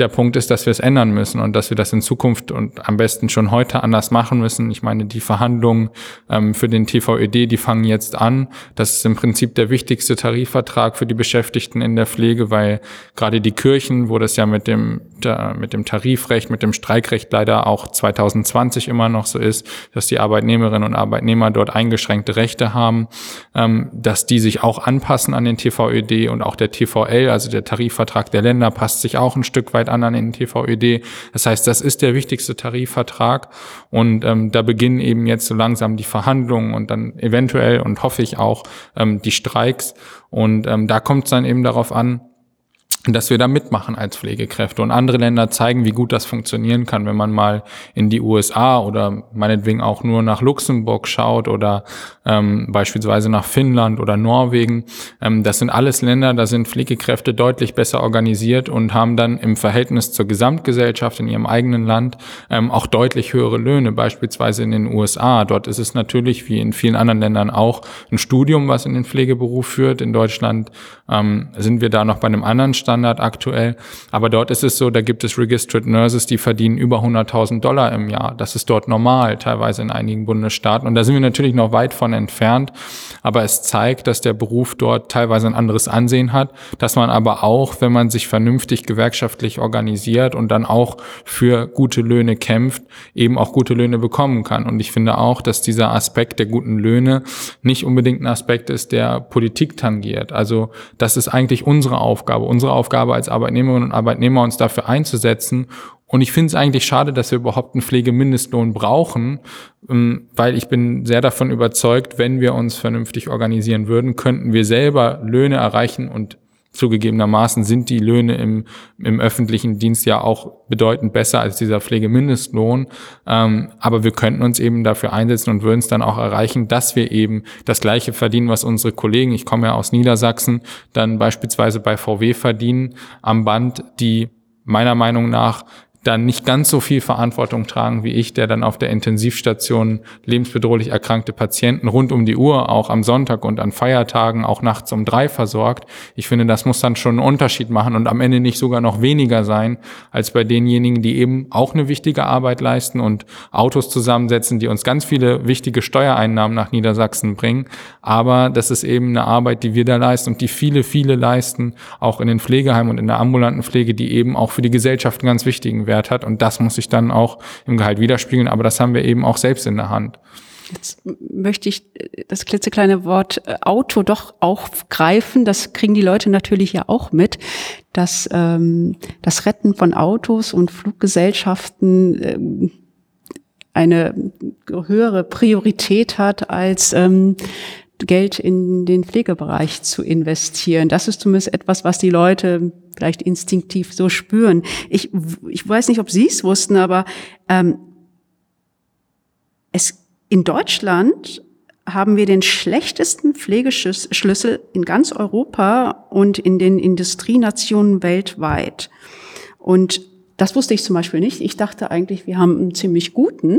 der Punkt ist, dass wir es ändern müssen und dass wir das in Zukunft und am besten schon heute anders machen müssen. Ich meine, die Verhandlungen ähm, für den TVED, die fangen jetzt an. Das ist im Prinzip der wichtigste Tarifvertrag für die Beschäftigten in der Pflege, weil gerade die Kirchen, wo das ja mit dem, da, mit dem Tarifrecht, mit dem Streikrecht leider auch 2020 immer noch so ist, dass die Arbeitnehmerinnen und Arbeitnehmer dort eingeschränkte Rechte haben, ähm, dass die sich auch anpassen an den TVED und auch der TVL, also der Tarifvertrag der Länder, passt sich auch ein Stück weit anderen in TVÖD. Das heißt, das ist der wichtigste Tarifvertrag und ähm, da beginnen eben jetzt so langsam die Verhandlungen und dann eventuell und hoffe ich auch ähm, die Streiks und ähm, da kommt es dann eben darauf an, dass wir da mitmachen als Pflegekräfte. Und andere Länder zeigen, wie gut das funktionieren kann, wenn man mal in die USA oder meinetwegen auch nur nach Luxemburg schaut oder ähm, beispielsweise nach Finnland oder Norwegen. Ähm, das sind alles Länder, da sind Pflegekräfte deutlich besser organisiert und haben dann im Verhältnis zur Gesamtgesellschaft in ihrem eigenen Land ähm, auch deutlich höhere Löhne, beispielsweise in den USA. Dort ist es natürlich, wie in vielen anderen Ländern auch, ein Studium, was in den Pflegeberuf führt. In Deutschland ähm, sind wir da noch bei einem anderen Stand Standard aktuell. Aber dort ist es so, da gibt es Registered Nurses, die verdienen über 100.000 Dollar im Jahr. Das ist dort normal, teilweise in einigen Bundesstaaten. Und da sind wir natürlich noch weit von entfernt. Aber es zeigt, dass der Beruf dort teilweise ein anderes Ansehen hat, dass man aber auch, wenn man sich vernünftig gewerkschaftlich organisiert und dann auch für gute Löhne kämpft, eben auch gute Löhne bekommen kann. Und ich finde auch, dass dieser Aspekt der guten Löhne nicht unbedingt ein Aspekt ist, der Politik tangiert. Also das ist eigentlich unsere Aufgabe. Unsere als Arbeitnehmerinnen und Arbeitnehmer, uns dafür einzusetzen. Und ich finde es eigentlich schade, dass wir überhaupt einen Pflegemindestlohn brauchen, ähm, weil ich bin sehr davon überzeugt, wenn wir uns vernünftig organisieren würden, könnten wir selber Löhne erreichen und Zugegebenermaßen sind die Löhne im, im öffentlichen Dienst ja auch bedeutend besser als dieser Pflegemindestlohn. Ähm, aber wir könnten uns eben dafür einsetzen und würden es dann auch erreichen, dass wir eben das Gleiche verdienen, was unsere Kollegen, ich komme ja aus Niedersachsen, dann beispielsweise bei VW verdienen am Band, die meiner Meinung nach dann nicht ganz so viel Verantwortung tragen wie ich, der dann auf der Intensivstation lebensbedrohlich erkrankte Patienten rund um die Uhr, auch am Sonntag und an Feiertagen, auch nachts um drei versorgt. Ich finde, das muss dann schon einen Unterschied machen und am Ende nicht sogar noch weniger sein als bei denjenigen, die eben auch eine wichtige Arbeit leisten und Autos zusammensetzen, die uns ganz viele wichtige Steuereinnahmen nach Niedersachsen bringen. Aber das ist eben eine Arbeit, die wir da leisten und die viele, viele leisten, auch in den Pflegeheimen und in der ambulanten Pflege, die eben auch für die Gesellschaft ganz wichtigen Wert hat. Und das muss sich dann auch im Gehalt widerspiegeln. Aber das haben wir eben auch selbst in der Hand. Jetzt möchte ich das klitzekleine Wort äh, Auto doch aufgreifen. Das kriegen die Leute natürlich ja auch mit, dass ähm, das Retten von Autos und Fluggesellschaften ähm, eine höhere Priorität hat als ähm, Geld in den Pflegebereich zu investieren. Das ist zumindest etwas, was die Leute vielleicht instinktiv so spüren. Ich, ich weiß nicht, ob Sie es wussten, aber ähm, es, in Deutschland haben wir den schlechtesten Pflegeschlüssel in ganz Europa und in den Industrienationen weltweit. Und das wusste ich zum Beispiel nicht. Ich dachte eigentlich, wir haben einen ziemlich guten.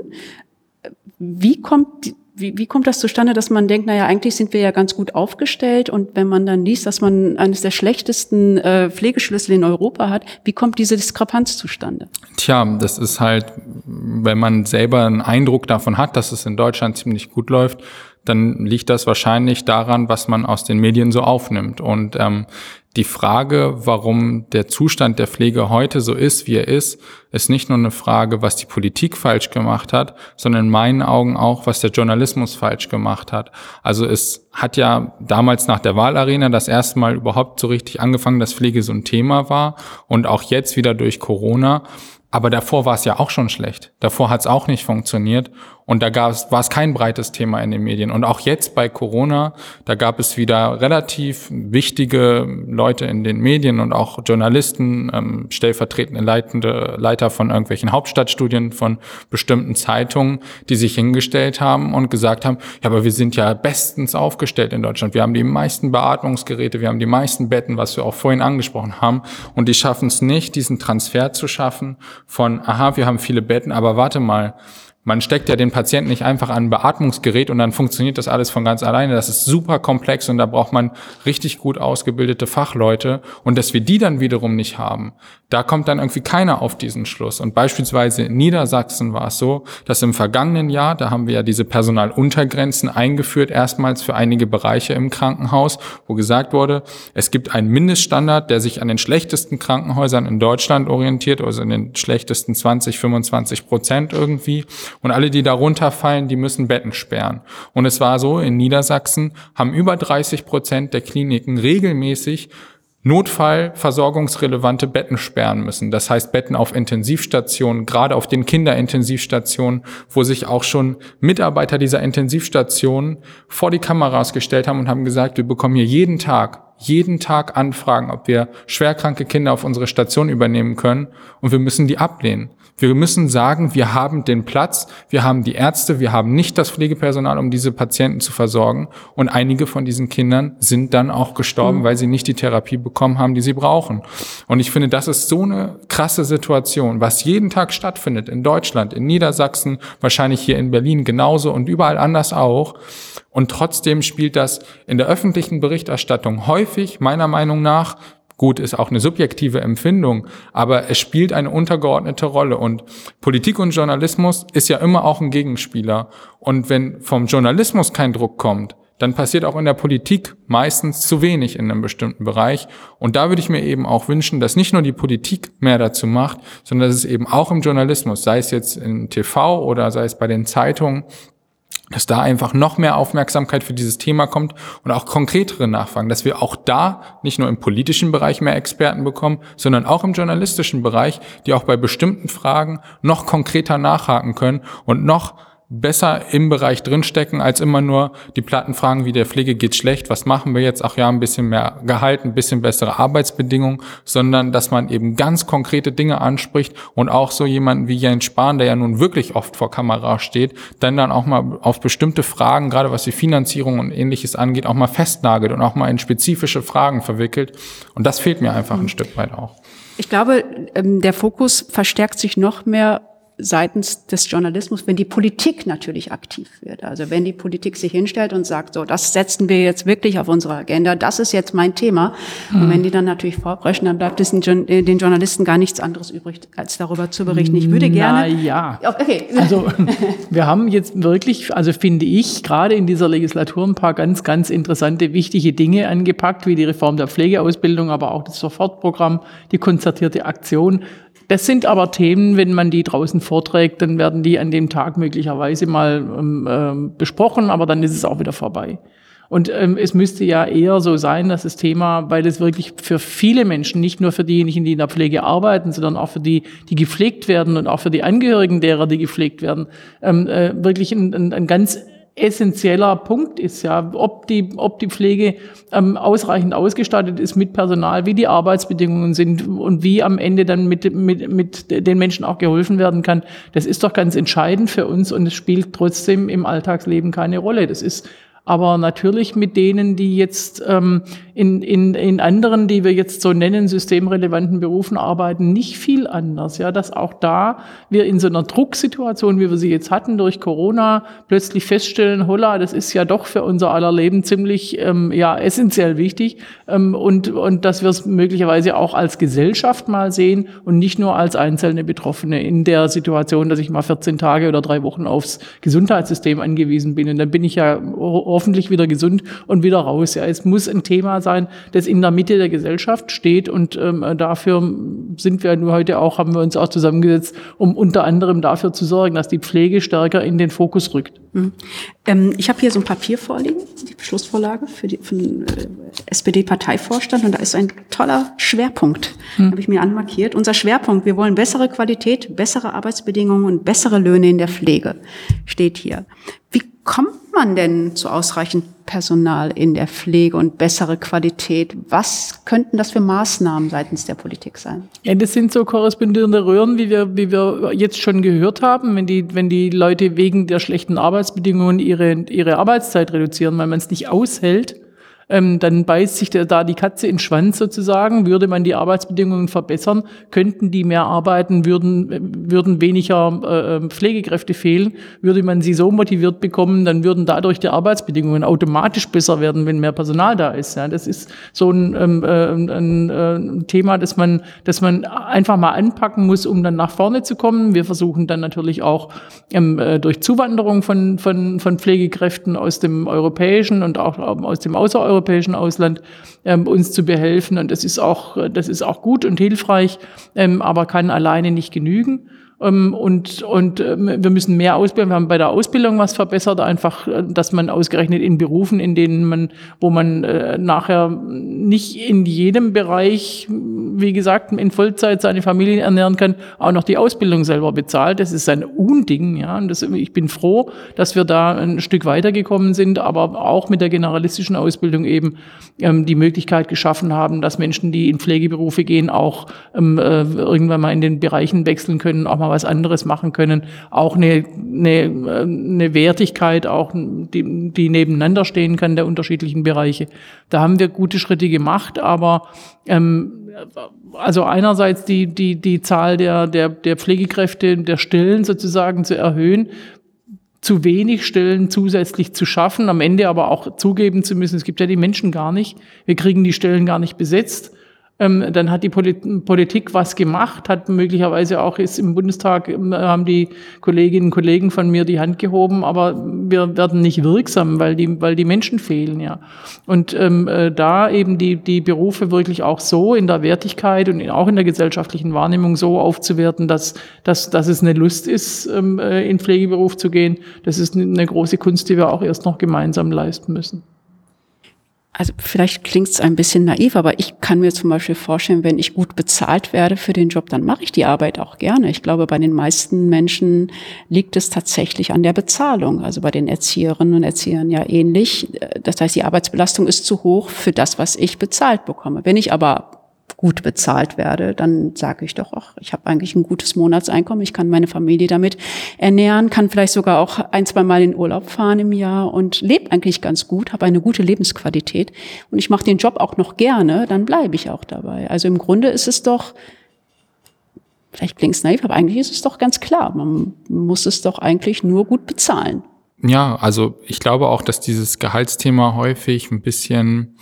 Wie kommt wie, wie kommt das zustande, dass man denkt, naja, eigentlich sind wir ja ganz gut aufgestellt und wenn man dann liest, dass man eines der schlechtesten äh, Pflegeschlüssel in Europa hat, wie kommt diese Diskrepanz zustande? Tja, das ist halt, wenn man selber einen Eindruck davon hat, dass es in Deutschland ziemlich gut läuft, dann liegt das wahrscheinlich daran, was man aus den Medien so aufnimmt. Und ähm, die Frage, warum der Zustand der Pflege heute so ist, wie er ist, ist nicht nur eine Frage, was die Politik falsch gemacht hat, sondern in meinen Augen auch, was der Journalismus falsch gemacht hat. Also es hat ja damals nach der Wahlarena das erste Mal überhaupt so richtig angefangen, dass Pflege so ein Thema war und auch jetzt wieder durch Corona. Aber davor war es ja auch schon schlecht. Davor hat es auch nicht funktioniert. Und da gab es, war es kein breites Thema in den Medien. Und auch jetzt bei Corona, da gab es wieder relativ wichtige Leute in den Medien und auch Journalisten, ähm, stellvertretende Leitende, Leiter von irgendwelchen Hauptstadtstudien von bestimmten Zeitungen, die sich hingestellt haben und gesagt haben, ja, aber wir sind ja bestens aufgestellt in Deutschland. Wir haben die meisten Beatmungsgeräte, wir haben die meisten Betten, was wir auch vorhin angesprochen haben. Und die schaffen es nicht, diesen Transfer zu schaffen von, aha, wir haben viele Betten, aber warte mal, man steckt ja den Patienten nicht einfach an ein Beatmungsgerät und dann funktioniert das alles von ganz alleine. Das ist super komplex und da braucht man richtig gut ausgebildete Fachleute. Und dass wir die dann wiederum nicht haben, da kommt dann irgendwie keiner auf diesen Schluss. Und beispielsweise in Niedersachsen war es so, dass im vergangenen Jahr, da haben wir ja diese Personaluntergrenzen eingeführt, erstmals für einige Bereiche im Krankenhaus, wo gesagt wurde, es gibt einen Mindeststandard, der sich an den schlechtesten Krankenhäusern in Deutschland orientiert, also in den schlechtesten 20, 25 Prozent irgendwie. Und alle, die darunter fallen, die müssen Betten sperren. Und es war so, in Niedersachsen haben über 30 Prozent der Kliniken regelmäßig Notfallversorgungsrelevante Betten sperren müssen. Das heißt Betten auf Intensivstationen, gerade auf den Kinderintensivstationen, wo sich auch schon Mitarbeiter dieser Intensivstationen vor die Kameras gestellt haben und haben gesagt, wir bekommen hier jeden Tag jeden Tag anfragen, ob wir schwerkranke Kinder auf unsere Station übernehmen können und wir müssen die ablehnen. Wir müssen sagen, wir haben den Platz, wir haben die Ärzte, wir haben nicht das Pflegepersonal, um diese Patienten zu versorgen und einige von diesen Kindern sind dann auch gestorben, mhm. weil sie nicht die Therapie bekommen haben, die sie brauchen. Und ich finde, das ist so eine krasse Situation, was jeden Tag stattfindet in Deutschland, in Niedersachsen, wahrscheinlich hier in Berlin genauso und überall anders auch. Und trotzdem spielt das in der öffentlichen Berichterstattung häufig, meiner Meinung nach, gut, ist auch eine subjektive Empfindung, aber es spielt eine untergeordnete Rolle. Und Politik und Journalismus ist ja immer auch ein Gegenspieler. Und wenn vom Journalismus kein Druck kommt, dann passiert auch in der Politik meistens zu wenig in einem bestimmten Bereich. Und da würde ich mir eben auch wünschen, dass nicht nur die Politik mehr dazu macht, sondern dass es eben auch im Journalismus, sei es jetzt im TV oder sei es bei den Zeitungen, dass da einfach noch mehr Aufmerksamkeit für dieses Thema kommt und auch konkretere Nachfragen, dass wir auch da nicht nur im politischen Bereich mehr Experten bekommen, sondern auch im journalistischen Bereich, die auch bei bestimmten Fragen noch konkreter nachhaken können und noch besser im Bereich drinstecken, als immer nur die Platten fragen, wie der Pflege geht schlecht, was machen wir jetzt? Ach ja, ein bisschen mehr Gehalt, ein bisschen bessere Arbeitsbedingungen, sondern dass man eben ganz konkrete Dinge anspricht und auch so jemanden wie Jens Spahn, der ja nun wirklich oft vor Kamera steht, dann dann auch mal auf bestimmte Fragen, gerade was die Finanzierung und ähnliches angeht, auch mal festnagelt und auch mal in spezifische Fragen verwickelt. Und das fehlt mir einfach ein Stück weit auch. Ich glaube, ähm, der Fokus verstärkt sich noch mehr seitens des Journalismus, wenn die Politik natürlich aktiv wird. Also wenn die Politik sich hinstellt und sagt, so, das setzen wir jetzt wirklich auf unsere Agenda, das ist jetzt mein Thema. Mhm. Und wenn die dann natürlich vorbrechen, dann bleibt es den, den Journalisten gar nichts anderes übrig, als darüber zu berichten. Ich würde gerne. Na ja. Okay. Also wir haben jetzt wirklich, also finde ich, gerade in dieser Legislatur ein paar ganz, ganz interessante, wichtige Dinge angepackt, wie die Reform der Pflegeausbildung, aber auch das Sofortprogramm, die konzertierte Aktion. Das sind aber Themen, wenn man die draußen vorträgt, dann werden die an dem Tag möglicherweise mal ähm, äh, besprochen, aber dann ist es auch wieder vorbei. Und ähm, es müsste ja eher so sein, dass das Thema, weil es wirklich für viele Menschen, nicht nur für diejenigen, die in der Pflege arbeiten, sondern auch für die, die gepflegt werden und auch für die Angehörigen derer, die gepflegt werden, ähm, äh, wirklich ein, ein, ein ganz essentieller Punkt ist, ja, ob die, ob die Pflege ähm, ausreichend ausgestattet ist mit Personal, wie die Arbeitsbedingungen sind und wie am Ende dann mit, mit, mit den Menschen auch geholfen werden kann. Das ist doch ganz entscheidend für uns und es spielt trotzdem im Alltagsleben keine Rolle. Das ist aber natürlich mit denen, die jetzt ähm, in, in, in anderen, die wir jetzt so nennen, systemrelevanten Berufen arbeiten, nicht viel anders. Ja, dass auch da wir in so einer Drucksituation, wie wir sie jetzt hatten durch Corona, plötzlich feststellen, holla, das ist ja doch für unser aller Leben ziemlich ähm, ja essentiell wichtig ähm, und und dass wir es möglicherweise auch als Gesellschaft mal sehen und nicht nur als einzelne Betroffene in der Situation, dass ich mal 14 Tage oder drei Wochen aufs Gesundheitssystem angewiesen bin und dann bin ich ja hoffentlich wieder gesund und wieder raus. Ja, es muss ein Thema sein, das in der Mitte der Gesellschaft steht und ähm, dafür sind wir nur heute auch, haben wir uns auch zusammengesetzt, um unter anderem dafür zu sorgen, dass die Pflege stärker in den Fokus rückt. Mhm. Ähm, ich habe hier so ein Papier vorliegen, die Beschlussvorlage für, die, für den äh, SPD-Parteivorstand und da ist ein toller Schwerpunkt, mhm. habe ich mir anmarkiert. Unser Schwerpunkt, wir wollen bessere Qualität, bessere Arbeitsbedingungen und bessere Löhne in der Pflege, steht hier. Wie kommt man denn zu ausreichend Personal in der Pflege und bessere Qualität? Was könnten das für Maßnahmen seitens der Politik sein? Ja, das sind so korrespondierende Röhren, wie wir, wie wir jetzt schon gehört haben, wenn die, wenn die Leute wegen der schlechten Arbeitsbedingungen ihre, ihre Arbeitszeit reduzieren, weil man es nicht aushält, ähm, dann beißt sich der, da die Katze in den Schwanz sozusagen. Würde man die Arbeitsbedingungen verbessern, könnten die mehr arbeiten, würden, würden weniger äh, ähm, Pflegekräfte fehlen. Würde man sie so motiviert bekommen, dann würden dadurch die Arbeitsbedingungen automatisch besser werden, wenn mehr Personal da ist. Ja, das ist so ein, ähm, äh, ein äh, Thema, das man, das man einfach mal anpacken muss, um dann nach vorne zu kommen. Wir versuchen dann natürlich auch ähm, äh, durch Zuwanderung von, von, von Pflegekräften aus dem europäischen und auch ähm, aus dem außereuropäischen europäischen Ausland ähm, uns zu behelfen. Und das ist auch, das ist auch gut und hilfreich, ähm, aber kann alleine nicht genügen. Ähm, und, und ähm, wir müssen mehr ausbilden. Wir haben bei der Ausbildung was verbessert, einfach, äh, dass man ausgerechnet in Berufen, in denen man, wo man äh, nachher nicht in jedem Bereich, wie gesagt, in Vollzeit seine Familie ernähren kann, auch noch die Ausbildung selber bezahlt. Das ist ein Unding, ja. Und das, ich bin froh, dass wir da ein Stück weitergekommen sind, aber auch mit der generalistischen Ausbildung eben ähm, die Möglichkeit geschaffen haben, dass Menschen, die in Pflegeberufe gehen, auch ähm, äh, irgendwann mal in den Bereichen wechseln können, auch mal was anderes machen können. Auch eine, eine, eine Wertigkeit, auch die, die nebeneinander stehen kann der unterschiedlichen Bereiche. Da haben wir gute Schritte gemacht, aber ähm, also einerseits die, die, die Zahl der, der, der Pflegekräfte, der Stellen sozusagen zu erhöhen, zu wenig Stellen zusätzlich zu schaffen, am Ende aber auch zugeben zu müssen, es gibt ja die Menschen gar nicht, wir kriegen die Stellen gar nicht besetzt. Ähm, dann hat die Politik was gemacht, hat möglicherweise auch ist im Bundestag, ähm, haben die Kolleginnen und Kollegen von mir die Hand gehoben, aber wir werden nicht wirksam, weil die, weil die Menschen fehlen, ja. Und ähm, äh, da eben die, die Berufe wirklich auch so in der Wertigkeit und auch in der gesellschaftlichen Wahrnehmung so aufzuwerten, dass, dass, dass es eine Lust ist, ähm, äh, in Pflegeberuf zu gehen, das ist eine große Kunst, die wir auch erst noch gemeinsam leisten müssen. Also vielleicht klingt es ein bisschen naiv, aber ich kann mir zum Beispiel vorstellen, wenn ich gut bezahlt werde für den Job, dann mache ich die Arbeit auch gerne. Ich glaube, bei den meisten Menschen liegt es tatsächlich an der Bezahlung. Also bei den Erzieherinnen und Erziehern ja ähnlich. Das heißt, die Arbeitsbelastung ist zu hoch für das, was ich bezahlt bekomme. Wenn ich aber gut bezahlt werde, dann sage ich doch, ach, ich habe eigentlich ein gutes Monatseinkommen, ich kann meine Familie damit ernähren, kann vielleicht sogar auch ein, zwei Mal in Urlaub fahren im Jahr und lebe eigentlich ganz gut, habe eine gute Lebensqualität und ich mache den Job auch noch gerne, dann bleibe ich auch dabei. Also im Grunde ist es doch, vielleicht klingt es naiv, aber eigentlich ist es doch ganz klar, man muss es doch eigentlich nur gut bezahlen. Ja, also ich glaube auch, dass dieses Gehaltsthema häufig ein bisschen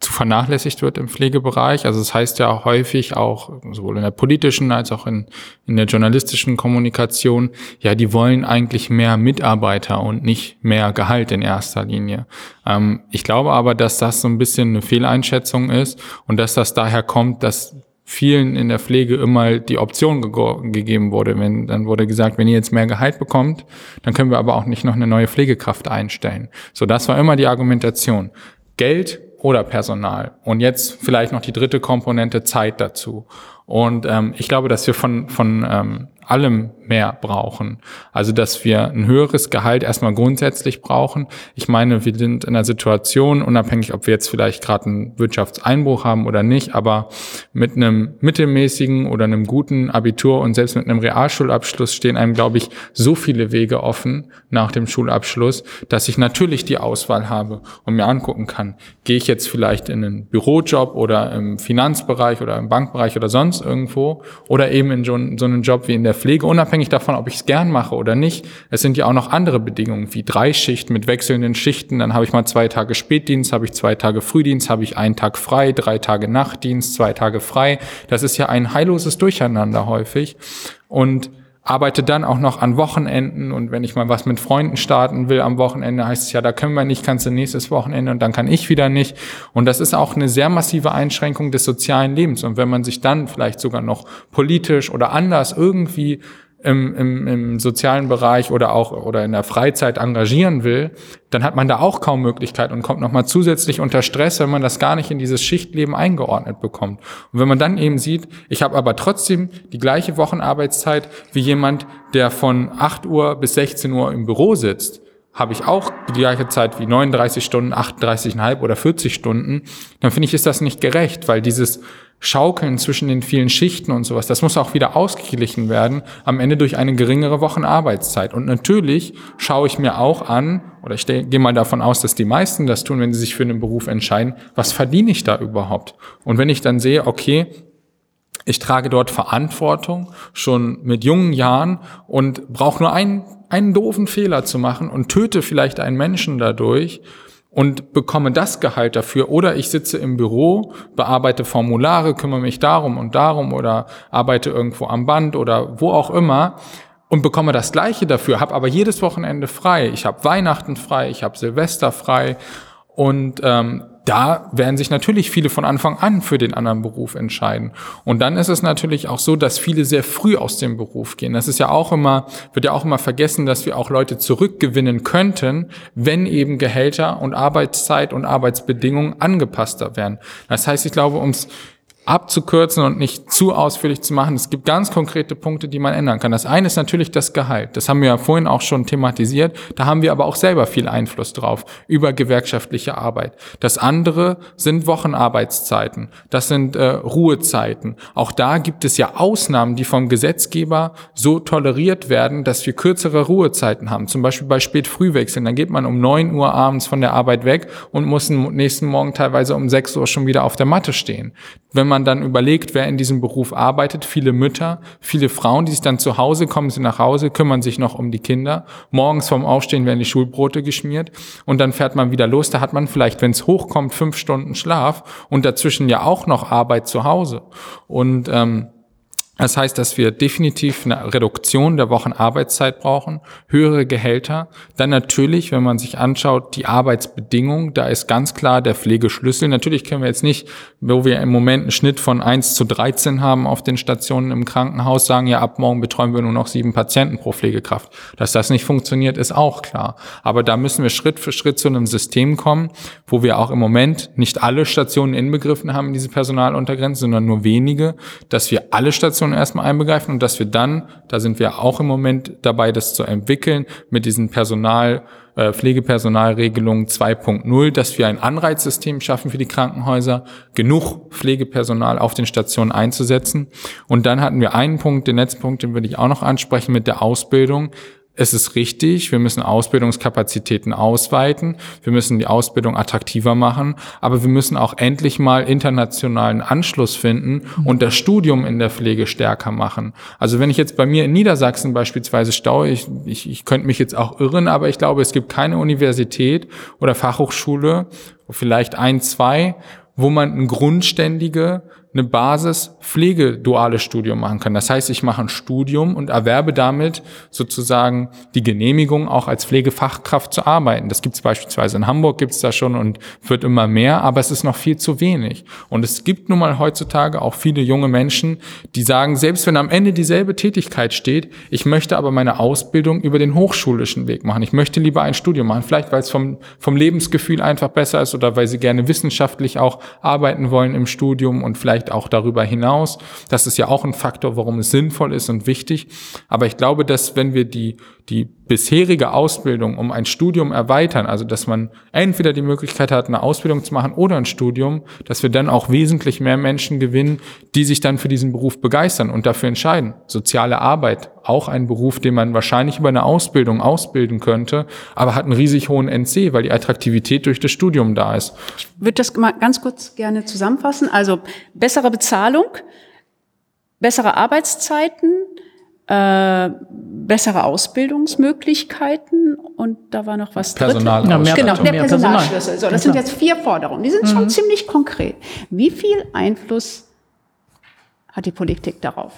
zu vernachlässigt wird im Pflegebereich. Also es das heißt ja häufig auch sowohl in der politischen als auch in, in der journalistischen Kommunikation, ja, die wollen eigentlich mehr Mitarbeiter und nicht mehr Gehalt in erster Linie. Ähm, ich glaube aber, dass das so ein bisschen eine Fehleinschätzung ist und dass das daher kommt, dass vielen in der Pflege immer die Option ge gegeben wurde. Wenn, dann wurde gesagt, wenn ihr jetzt mehr Gehalt bekommt, dann können wir aber auch nicht noch eine neue Pflegekraft einstellen. So, das war immer die Argumentation. Geld oder Personal. Und jetzt vielleicht noch die dritte Komponente Zeit dazu. Und ähm, ich glaube, dass wir von, von ähm, allem mehr brauchen. Also, dass wir ein höheres Gehalt erstmal grundsätzlich brauchen. Ich meine, wir sind in einer Situation, unabhängig, ob wir jetzt vielleicht gerade einen Wirtschaftseinbruch haben oder nicht, aber mit einem mittelmäßigen oder einem guten Abitur und selbst mit einem Realschulabschluss stehen einem, glaube ich, so viele Wege offen nach dem Schulabschluss, dass ich natürlich die Auswahl habe und mir angucken kann, gehe ich jetzt vielleicht in einen Bürojob oder im Finanzbereich oder im Bankbereich oder sonst irgendwo oder eben in so einen Job wie in der Pflege, unabhängig davon, ob ich es gern mache oder nicht. Es sind ja auch noch andere Bedingungen wie Dreischicht mit wechselnden Schichten. Dann habe ich mal zwei Tage Spätdienst, habe ich zwei Tage Frühdienst, habe ich einen Tag frei, drei Tage Nachtdienst, zwei Tage frei. Das ist ja ein heilloses Durcheinander häufig. Und arbeite dann auch noch an Wochenenden und wenn ich mal was mit Freunden starten will am Wochenende, heißt es ja, da können wir nicht, kannst du nächstes Wochenende und dann kann ich wieder nicht. Und das ist auch eine sehr massive Einschränkung des sozialen Lebens. Und wenn man sich dann vielleicht sogar noch politisch oder anders irgendwie im, im, im sozialen Bereich oder auch oder in der Freizeit engagieren will, dann hat man da auch kaum Möglichkeit und kommt nochmal zusätzlich unter Stress, wenn man das gar nicht in dieses Schichtleben eingeordnet bekommt. Und wenn man dann eben sieht, ich habe aber trotzdem die gleiche Wochenarbeitszeit wie jemand, der von 8 Uhr bis 16 Uhr im Büro sitzt, habe ich auch die gleiche Zeit wie 39 Stunden, 38,5 oder 40 Stunden, dann finde ich, ist das nicht gerecht, weil dieses Schaukeln zwischen den vielen Schichten und sowas, das muss auch wieder ausgeglichen werden, am Ende durch eine geringere Wochenarbeitszeit. Und natürlich schaue ich mir auch an, oder ich gehe mal davon aus, dass die meisten das tun, wenn sie sich für einen Beruf entscheiden, was verdiene ich da überhaupt? Und wenn ich dann sehe, okay, ich trage dort Verantwortung schon mit jungen Jahren und brauche nur einen, einen doofen Fehler zu machen und töte vielleicht einen Menschen dadurch, und bekomme das Gehalt dafür. Oder ich sitze im Büro, bearbeite Formulare, kümmere mich darum und darum oder arbeite irgendwo am Band oder wo auch immer und bekomme das Gleiche dafür, habe aber jedes Wochenende frei. Ich habe Weihnachten frei, ich habe Silvester frei und ähm, da werden sich natürlich viele von Anfang an für den anderen Beruf entscheiden. Und dann ist es natürlich auch so, dass viele sehr früh aus dem Beruf gehen. Das ist ja auch immer, wird ja auch immer vergessen, dass wir auch Leute zurückgewinnen könnten, wenn eben Gehälter und Arbeitszeit und Arbeitsbedingungen angepasster werden. Das heißt, ich glaube, ums abzukürzen und nicht zu ausführlich zu machen. Es gibt ganz konkrete Punkte, die man ändern kann. Das eine ist natürlich das Gehalt. Das haben wir ja vorhin auch schon thematisiert. Da haben wir aber auch selber viel Einfluss drauf über gewerkschaftliche Arbeit. Das andere sind Wochenarbeitszeiten. Das sind äh, Ruhezeiten. Auch da gibt es ja Ausnahmen, die vom Gesetzgeber so toleriert werden, dass wir kürzere Ruhezeiten haben. Zum Beispiel bei Spätfrühwechseln. Dann geht man um neun Uhr abends von der Arbeit weg und muss am nächsten Morgen teilweise um sechs Uhr schon wieder auf der Matte stehen. Wenn man dann überlegt, wer in diesem Beruf arbeitet, viele Mütter, viele Frauen, die sich dann zu Hause kommen, sie nach Hause, kümmern sich noch um die Kinder. Morgens vorm Aufstehen werden die Schulbrote geschmiert und dann fährt man wieder los. Da hat man vielleicht, wenn es hochkommt, fünf Stunden Schlaf und dazwischen ja auch noch Arbeit zu Hause. Und ähm, das heißt, dass wir definitiv eine Reduktion der Wochenarbeitszeit brauchen, höhere Gehälter. Dann natürlich, wenn man sich anschaut, die Arbeitsbedingungen, da ist ganz klar der Pflegeschlüssel. Natürlich können wir jetzt nicht, wo wir im Moment einen Schnitt von 1 zu 13 haben auf den Stationen im Krankenhaus, sagen, ja, ab morgen betreuen wir nur noch sieben Patienten pro Pflegekraft. Dass das nicht funktioniert, ist auch klar. Aber da müssen wir Schritt für Schritt zu einem System kommen, wo wir auch im Moment nicht alle Stationen inbegriffen haben diese Personaluntergrenze, sondern nur wenige, dass wir alle Stationen erstmal einbegreifen und dass wir dann, da sind wir auch im Moment dabei, das zu entwickeln, mit diesen Personal äh, Pflegepersonalregelung 2.0, dass wir ein Anreizsystem schaffen für die Krankenhäuser, genug Pflegepersonal auf den Stationen einzusetzen. Und dann hatten wir einen Punkt, den letzten Punkt, den würde ich auch noch ansprechen mit der Ausbildung es ist richtig, wir müssen Ausbildungskapazitäten ausweiten, wir müssen die Ausbildung attraktiver machen, aber wir müssen auch endlich mal internationalen Anschluss finden und das Studium in der Pflege stärker machen. Also wenn ich jetzt bei mir in Niedersachsen beispielsweise staue, ich, ich, ich könnte mich jetzt auch irren, aber ich glaube, es gibt keine Universität oder Fachhochschule, vielleicht ein, zwei, wo man eine grundständige eine Basis Pflegeduales Studium machen kann. Das heißt, ich mache ein Studium und erwerbe damit sozusagen die Genehmigung, auch als Pflegefachkraft zu arbeiten. Das gibt es beispielsweise in Hamburg, gibt es da schon und wird immer mehr, aber es ist noch viel zu wenig. Und es gibt nun mal heutzutage auch viele junge Menschen, die sagen, selbst wenn am Ende dieselbe Tätigkeit steht, ich möchte aber meine Ausbildung über den hochschulischen Weg machen. Ich möchte lieber ein Studium machen, vielleicht weil es vom, vom Lebensgefühl einfach besser ist oder weil sie gerne wissenschaftlich auch arbeiten wollen im Studium und vielleicht vielleicht auch darüber hinaus. Das ist ja auch ein Faktor, warum es sinnvoll ist und wichtig. Aber ich glaube, dass wenn wir die, die bisherige Ausbildung um ein Studium erweitern, also dass man entweder die Möglichkeit hat, eine Ausbildung zu machen oder ein Studium, dass wir dann auch wesentlich mehr Menschen gewinnen, die sich dann für diesen Beruf begeistern und dafür entscheiden. Soziale Arbeit, auch ein Beruf, den man wahrscheinlich über eine Ausbildung ausbilden könnte, aber hat einen riesig hohen NC, weil die Attraktivität durch das Studium da ist. Ich würde das mal ganz kurz gerne zusammenfassen. Also bessere Bezahlung, bessere Arbeitszeiten, äh, bessere Ausbildungsmöglichkeiten und da war noch was Personal Ja, mehr, genau, der mehr Personalschlüssel. So, das ja, sind klar. jetzt vier Forderungen. Die sind schon Mhm. ziemlich konkret. Wie viel Einfluss hat die Politik darauf?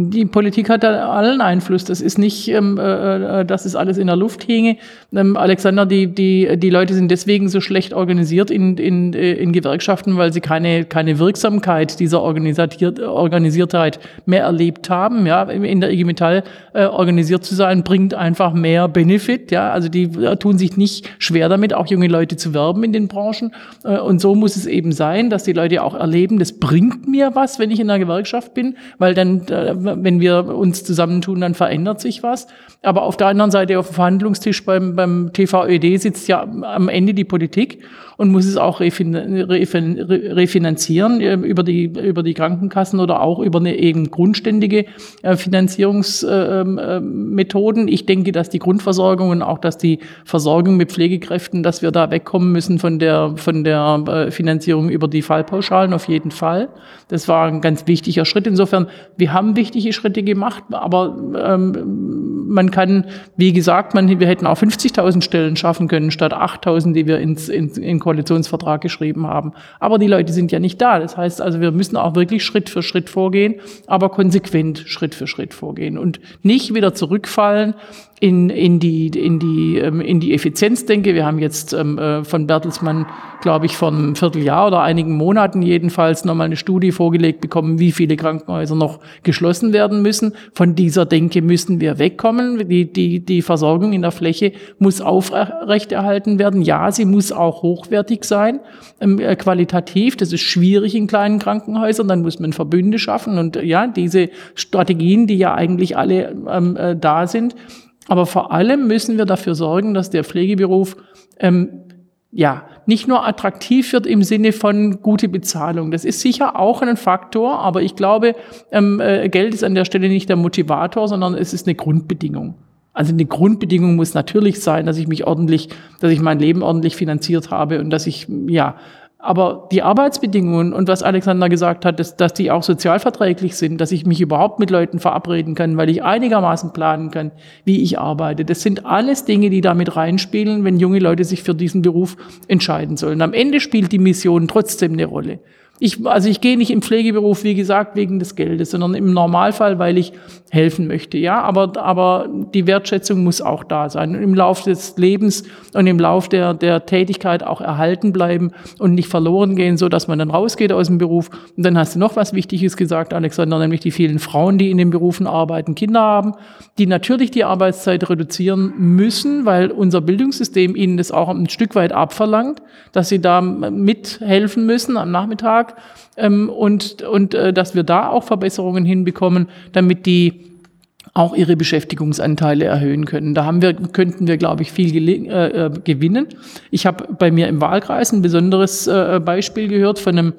Die Politik hat da allen Einfluss. Das ist nicht, ähm, äh, äh, dass es alles in der Luft hinge. Ähm, Alexander, die, die, die Leute sind deswegen so schlecht organisiert in, in, äh, in Gewerkschaften, weil sie keine, keine Wirksamkeit dieser Organisatiert, Organisiertheit mehr erlebt haben. Ja, in der IG Metall äh, organisiert zu sein, bringt einfach mehr Benefit. Ja, also die äh, tun sich nicht schwer damit, auch junge Leute zu werben in den Branchen. Äh, und so muss es eben sein, dass die Leute auch erleben, das bringt mir was, wenn ich in der Gewerkschaft bin, weil dann äh, wenn wir uns zusammentun, dann verändert sich was. Aber auf der anderen Seite auf dem Verhandlungstisch beim, beim TVÖD sitzt ja am Ende die Politik und muss es auch refin refin refinanzieren äh, über die, über die Krankenkassen oder auch über eine eben grundständige äh, Finanzierungsmethoden. ich denke, dass die Grundversorgung und auch, dass die Versorgung mit Pflegekräften, dass wir da wegkommen müssen von der, von der äh, Finanzierung über die Fallpauschalen auf jeden Fall. Das war ein ganz wichtiger Schritt. Insofern, wir haben wichtige Schritte gemacht, aber ähm, man kann, wie gesagt, man, wir hätten auch 50.000 Stellen schaffen können statt 8.000, die wir ins, ins, in Koalitionsvertrag geschrieben haben. Aber die Leute sind ja nicht da. Das heißt also, wir müssen auch wirklich Schritt für Schritt vorgehen, aber konsequent Schritt für Schritt vorgehen und nicht wieder zurückfallen in, in, die, in, die, ähm, in die Effizienz denke. Wir haben jetzt ähm, äh, von Bertelsmann, glaube ich, vor einem Vierteljahr oder einigen Monaten jedenfalls nochmal eine Studie vorgelegt bekommen, wie viele Krankenhäuser noch geschlossen werden müssen. Von dieser Denke müssen wir wegkommen. Die, die, die Versorgung in der Fläche muss aufrechterhalten werden. Ja, sie muss auch hochwertig sein, ähm, äh, qualitativ. Das ist schwierig in kleinen Krankenhäusern. Dann muss man Verbünde schaffen. Und ja, diese Strategien, die ja eigentlich alle ähm, äh, da sind, aber vor allem müssen wir dafür sorgen, dass der Pflegeberuf ähm, ja nicht nur attraktiv wird im Sinne von gute Bezahlung. Das ist sicher auch ein Faktor, aber ich glaube, ähm, äh, Geld ist an der Stelle nicht der Motivator, sondern es ist eine Grundbedingung. Also eine Grundbedingung muss natürlich sein, dass ich mich ordentlich, dass ich mein Leben ordentlich finanziert habe und dass ich ja aber die Arbeitsbedingungen und was Alexander gesagt hat, dass, dass die auch sozialverträglich sind, dass ich mich überhaupt mit Leuten verabreden kann, weil ich einigermaßen planen kann, wie ich arbeite. Das sind alles Dinge, die damit reinspielen, wenn junge Leute sich für diesen Beruf entscheiden sollen. Am Ende spielt die Mission trotzdem eine Rolle. Ich, also ich gehe nicht im Pflegeberuf, wie gesagt, wegen des Geldes, sondern im Normalfall, weil ich helfen möchte. Ja, aber, aber die Wertschätzung muss auch da sein im Laufe des Lebens und im Laufe der, der Tätigkeit auch erhalten bleiben und nicht verloren gehen, so dass man dann rausgeht aus dem Beruf. Und dann hast du noch was Wichtiges gesagt, Alexander, nämlich die vielen Frauen, die in den Berufen arbeiten, Kinder haben, die natürlich die Arbeitszeit reduzieren müssen, weil unser Bildungssystem ihnen das auch ein Stück weit abverlangt, dass sie da mithelfen müssen am Nachmittag Beitrag ähm, und, und äh, dass wir da auch Verbesserungen hinbekommen, damit die auch ihre Beschäftigungsanteile erhöhen können. Da haben wir, könnten wir, glaube ich, viel äh, äh, gewinnen. Ich habe bei mir im Wahlkreis ein besonderes äh, Beispiel gehört von einem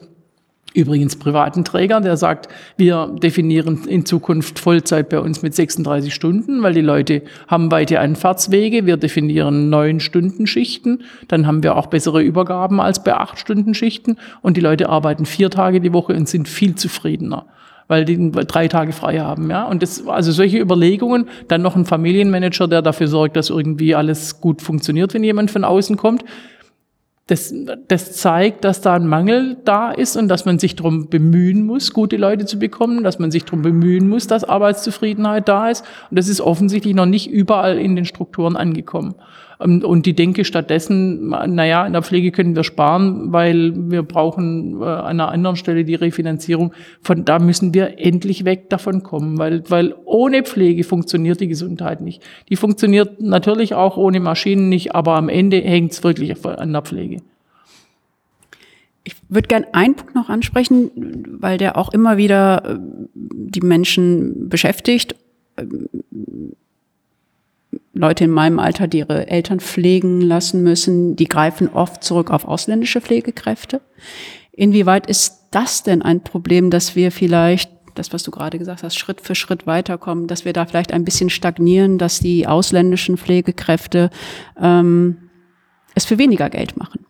übrigens privaten Träger, der sagt, wir definieren in Zukunft Vollzeit bei uns mit 36 Stunden, weil die Leute haben weite Anfahrtswege. Wir definieren neun Stunden Schichten. Dann haben wir auch bessere Übergaben als bei acht Stunden Schichten. Und die Leute arbeiten vier Tage die Woche und sind viel zufriedener weil die drei Tage frei haben, ja. Und das, also solche Überlegungen, dann noch ein Familienmanager, der dafür sorgt, dass irgendwie alles gut funktioniert, wenn jemand von außen kommt das, das zeigt, dass da ein Mangel da ist und dass man sich darum bemühen muss, gute Leute zu bekommen, dass man sich darum bemühen muss, dass Arbeitszufriedenheit da ist. Und das ist offensichtlich noch nicht überall in den Strukturen angekommen. Ähm, und die denke stattdessen, naja, in der Pflege können wir sparen, weil wir brauchen äh, an einer anderen Stelle die Refinanzierung. Von da müssen wir endlich weg davon kommen, weil, weil ohne Pflege funktioniert die Gesundheit nicht. Die funktioniert natürlich auch ohne Maschinen nicht, aber am Ende hängt es wirklich an der Pflege. Ich würde gern einen Punkt noch ansprechen, weil der auch immer wieder äh, die Menschen beschäftigt Leute in meinem Alter, die ihre Eltern pflegen lassen müssen, die greifen oft zurück auf ausländische Pflegekräfte. Inwieweit ist das denn ein Problem, dass wir vielleicht, das was du gerade gesagt hast, Schritt für Schritt weiterkommen, dass wir da vielleicht ein bisschen stagnieren, dass die ausländischen Pflegekräfte ähm, es für weniger Geld machen?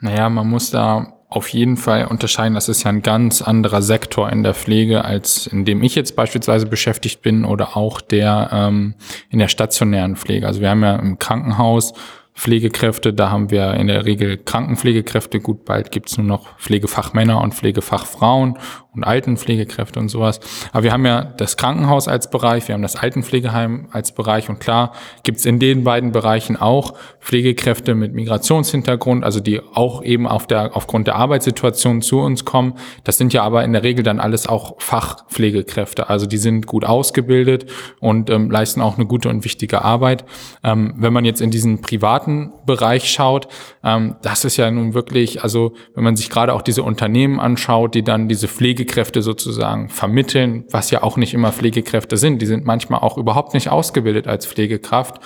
Naja, man muss da auf jeden Fall unterscheiden. Das ist ja ein ganz anderer Sektor in der Pflege, als in dem ich jetzt beispielsweise beschäftigt bin oder auch der ähm, in der stationären Pflege. Also wir haben ja im Krankenhaus Pflegekräfte, da haben wir in der Regel Krankenpflegekräfte. Gut, bald gibt's nur noch Pflegefachmänner und Pflegefachfrauen und Altenpflegekräfte und sowas. Aber wir haben ja das Krankenhaus als Bereich, wir haben das Altenpflegeheim als Bereich und klar gibt's in den beiden Bereichen auch Pflegekräfte mit Migrationshintergrund, also die auch eben auf der, aufgrund der Arbeitssituation zu uns kommen. Das sind ja aber in der Regel dann alles auch Fachpflegekräfte, also die sind gut ausgebildet und ähm, leisten auch eine gute und wichtige Arbeit. Ähm, wenn man jetzt in diesen privaten Bereich schaut, ähm, das ist ja nun wirklich, also wenn man sich gerade auch diese Unternehmen anschaut, die dann diese Pflege Pflegekräfte sozusagen vermitteln, was ja auch nicht immer Pflegekräfte sind. Die sind manchmal auch überhaupt nicht ausgebildet als Pflegekraft.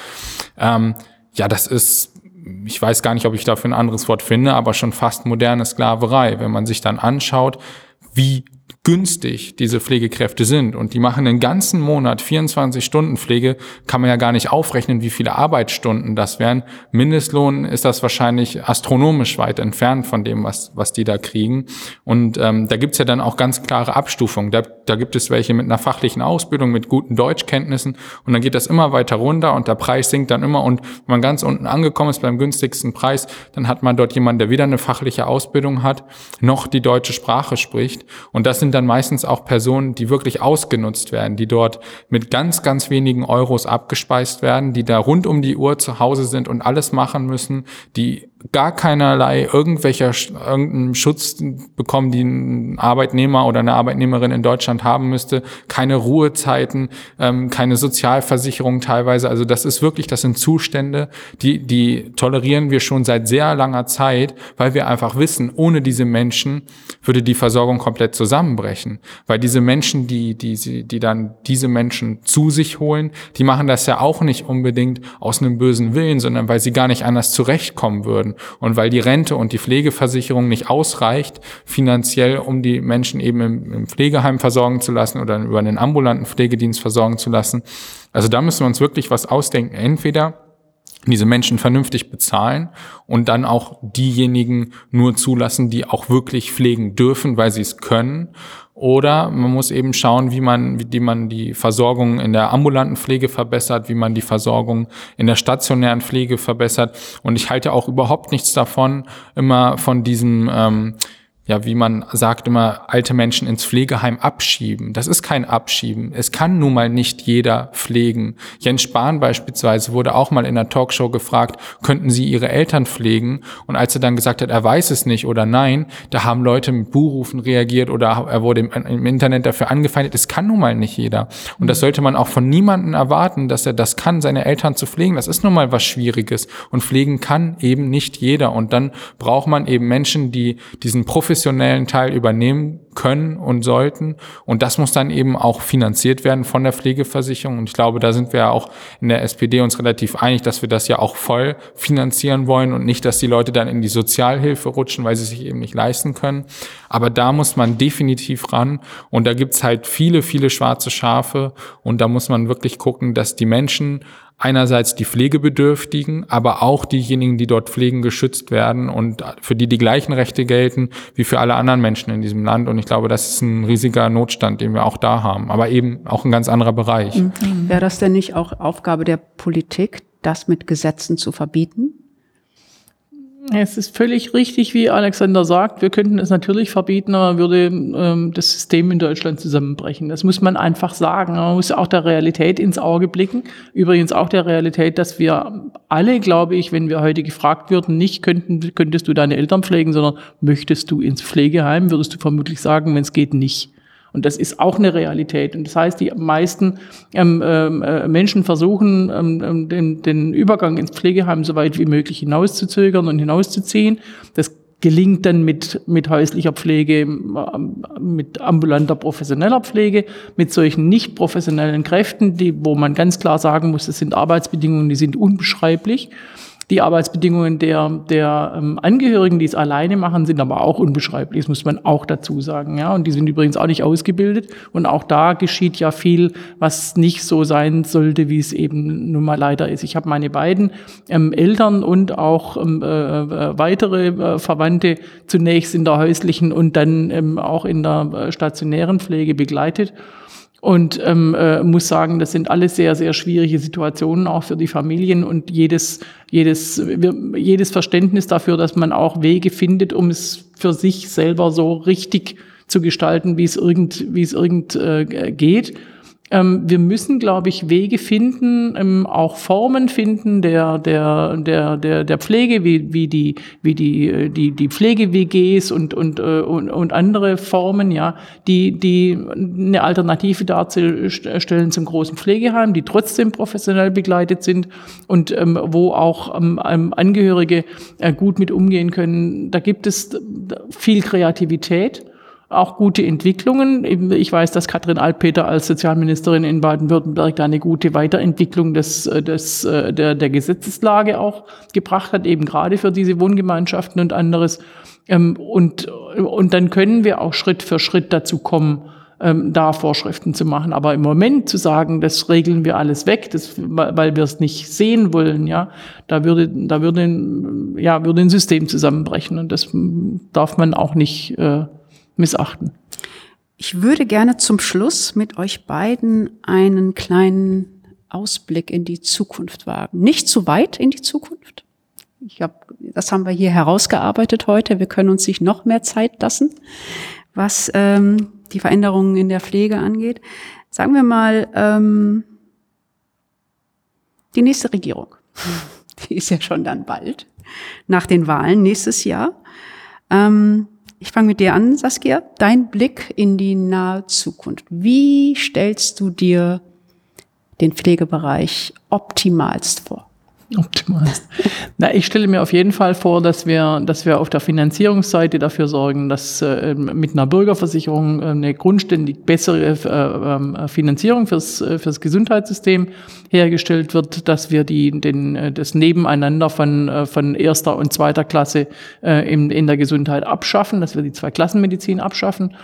Ähm, ja, das ist, ich weiß gar nicht, ob ich dafür ein anderes Wort finde, aber schon fast moderne Sklaverei. Wenn man sich dann anschaut, wie günstig diese Pflegekräfte sind und die machen den ganzen Monat 24 Stunden Pflege, kann man ja gar nicht aufrechnen, wie viele Arbeitsstunden das wären. Mindestlohn ist das wahrscheinlich astronomisch weit entfernt von dem, was, was die da kriegen. Und ähm, da gibt's ja dann auch ganz klare Abstufungen. Da, da gibt es welche mit einer fachlichen Ausbildung, mit guten Deutschkenntnissen und dann geht das immer weiter runter und der Preis sinkt dann immer und wenn man ganz unten angekommen ist beim günstigsten Preis, dann hat man dort jemanden, der weder eine fachliche Ausbildung hat, noch die deutsche Sprache spricht. Und das sind dann meistens auch Personen, die wirklich ausgenutzt werden, die dort mit ganz, ganz wenigen Euros abgespeist werden, die da rund um die Uhr zu Hause sind und alles machen müssen, die gar keinerlei irgendwelcher irgendeinen Schutz bekommen, die ein Arbeitnehmer oder eine Arbeitnehmerin in Deutschland haben müsste, keine Ruhezeiten, ähm, keine Sozialversicherung teilweise. Also das ist wirklich, das sind Zustände, die die tolerieren wir schon seit sehr langer Zeit, weil wir einfach wissen, ohne diese Menschen würde die Versorgung komplett zusammenbrechen, weil diese Menschen, die die die dann diese Menschen zu sich holen, die machen das ja auch nicht unbedingt aus einem bösen Willen, sondern weil sie gar nicht anders zurechtkommen würden. Und weil die Rente und die Pflegeversicherung nicht ausreicht, finanziell, um die Menschen eben im, im Pflegeheim versorgen zu lassen oder über einen ambulanten Pflegedienst versorgen zu lassen. Also da müssen wir uns wirklich was ausdenken. Entweder diese Menschen vernünftig bezahlen und dann auch diejenigen nur zulassen, die auch wirklich pflegen dürfen, weil sie es können. Oder man muss eben schauen, wie man, wie man die Versorgung in der ambulanten Pflege verbessert, wie man die Versorgung in der stationären Pflege verbessert. Und ich halte auch überhaupt nichts davon, immer von diesem ähm, ja, wie man sagt immer, alte Menschen ins Pflegeheim abschieben. Das ist kein Abschieben. Es kann nun mal nicht jeder pflegen. Jens Spahn beispielsweise wurde auch mal in einer Talkshow gefragt, könnten Sie Ihre Eltern pflegen? Und als er dann gesagt hat, er weiß es nicht oder nein, da haben Leute mit Buhrufen reagiert oder er wurde im, im Internet dafür angefeindet. Es kann nun mal nicht jeder. Und das sollte man auch von niemandem erwarten, dass er das kann, seine Eltern zu pflegen. Das ist nun mal was Schwieriges. Und pflegen kann eben nicht jeder. Und dann braucht man eben Menschen, die diesen professionellen professionellen Teil übernehmen können und sollten. Und das muss dann eben auch finanziert werden von der Pflegeversicherung. Und ich glaube, da sind wir auch in der SPD uns relativ einig, dass wir das ja auch voll finanzieren wollen und nicht, dass die Leute dann in die Sozialhilfe rutschen, weil sie sich eben nicht leisten können. Aber da muss man definitiv ran. Und da gibt's halt viele, viele schwarze Schafe. Und da muss man wirklich gucken, dass die Menschen einerseits die Pflegebedürftigen, aber auch diejenigen, die dort pflegen, geschützt werden und für die die gleichen Rechte gelten wie für alle anderen Menschen in diesem Land. Und ich glaube, das ist ein riesiger Notstand, den wir auch da haben, aber eben auch ein ganz anderer Bereich. Mhm. Wäre das denn nicht auch Aufgabe der Politik, das mit Gesetzen zu verbieten? Es ist völlig richtig, wie Alexander sagt. Wir könnten es natürlich verbieten, aber würde ähm, das System in Deutschland zusammenbrechen. Das muss man einfach sagen. Man muss auch der Realität ins Auge blicken. Übrigens auch der Realität, dass wir alle, glaube ich, wenn wir heute gefragt würden, nicht könnten, könntest du deine Eltern pflegen, sondern möchtest du ins Pflegeheim, würdest du vermutlich sagen, wenn es geht, nicht. Und das ist auch eine Realität. Und das heißt, die meisten ähm, ähm äh, Menschen versuchen, ähm, ähm, den, den Übergang ins Pflegeheim so weit wie möglich hinauszuzögern und hinauszuziehen. Das gelingt dann mit, mit häuslicher Pflege, ähm, mit ambulanter professioneller Pflege, mit solchen nicht professionellen Kräften, die, wo man ganz klar sagen muss, das sind Arbeitsbedingungen, die sind unbeschreiblich. Die Arbeitsbedingungen der, der ähm, Angehörigen, die es alleine machen, sind aber auch unbeschreiblich. Das muss man auch dazu sagen. Ja? Und die sind übrigens auch nicht ausgebildet. Und auch da geschieht ja viel, was nicht so sein sollte, wie es eben nun mal leider ist. Ich habe meine beiden ähm, Eltern und auch ähm, äh, äh weitere äh, Verwandte zunächst in der häuslichen und dann ähm, auch in der äh, stationären Pflege begleitet und ähm, äh, muss sagen, das sind alles sehr, sehr schwierige Situationen auch für die Familien und jedes, jedes, jedes Verständnis dafür, dass man auch Wege findet, um es für sich selber so richtig zu gestalten, wie es irgend, wie es irgend äh, geht. Ähm, wir müssen, glaube ich, Wege finden, ähm, auch Formen finden der, der, der, der, der Pflege, wie, wie die, wie die, äh, die, die Pflege-WGs und, und, äh, und, und andere Formen, ja, die, die eine Alternative darstellen zum großen Pflegeheim, die trotzdem professionell begleitet sind und ähm, wo auch ähm, ähm Angehörige äh, gut mit umgehen können. Da gibt es viel Kreativität auch gute Entwicklungen. Ich weiß, dass Katrin Altpeter als Sozialministerin in Baden-Württemberg da eine gute Weiterentwicklung des, äh, des, äh, der, der Gesetzeslage auch gebracht hat, eben gerade für diese Wohngemeinschaften und anderes. Ähm, und, und dann können wir auch Schritt für Schritt dazu kommen, ähm, da Vorschriften zu machen. Aber im Moment zu sagen, das regeln wir alles weg, das, weil wir es nicht sehen wollen, ja, da würde, da würde, ja, würde ein System zusammenbrechen und das darf man auch nicht äh, missachten. Ich würde gerne zum Schluss mit euch beiden einen kleinen Ausblick in die Zukunft wagen. Nicht zu weit in die Zukunft. Ich hab, das haben wir hier herausgearbeitet heute. Wir können uns nicht noch mehr Zeit lassen, was ähm, die Veränderungen in der Pflege angeht. Sagen wir mal, ähm, die nächste Regierung, die ist ja schon dann bald, nach den Wahlen nächstes Jahr. Ähm, ich fange mit dir an, Saskia. Dein Blick in die nahe Zukunft. Wie stellst du dir den Pflegebereich optimalst vor? Optimalst. Na, ich stelle mir auf jeden Fall vor, dass wir, dass wir auf der Finanzierungsseite dafür sorgen, dass äh, mit einer Bürgerversicherung äh, eine grundständig bessere äh, äh, Finanzierung fürs, äh, fürs Gesundheitssystem hergestellt wird, dass wir die, den, äh, das Nebeneinander von, von erster und zweiter Klasse äh, in, in der Gesundheit abschaffen, dass wir die Zweiklassenmedizin abschaffen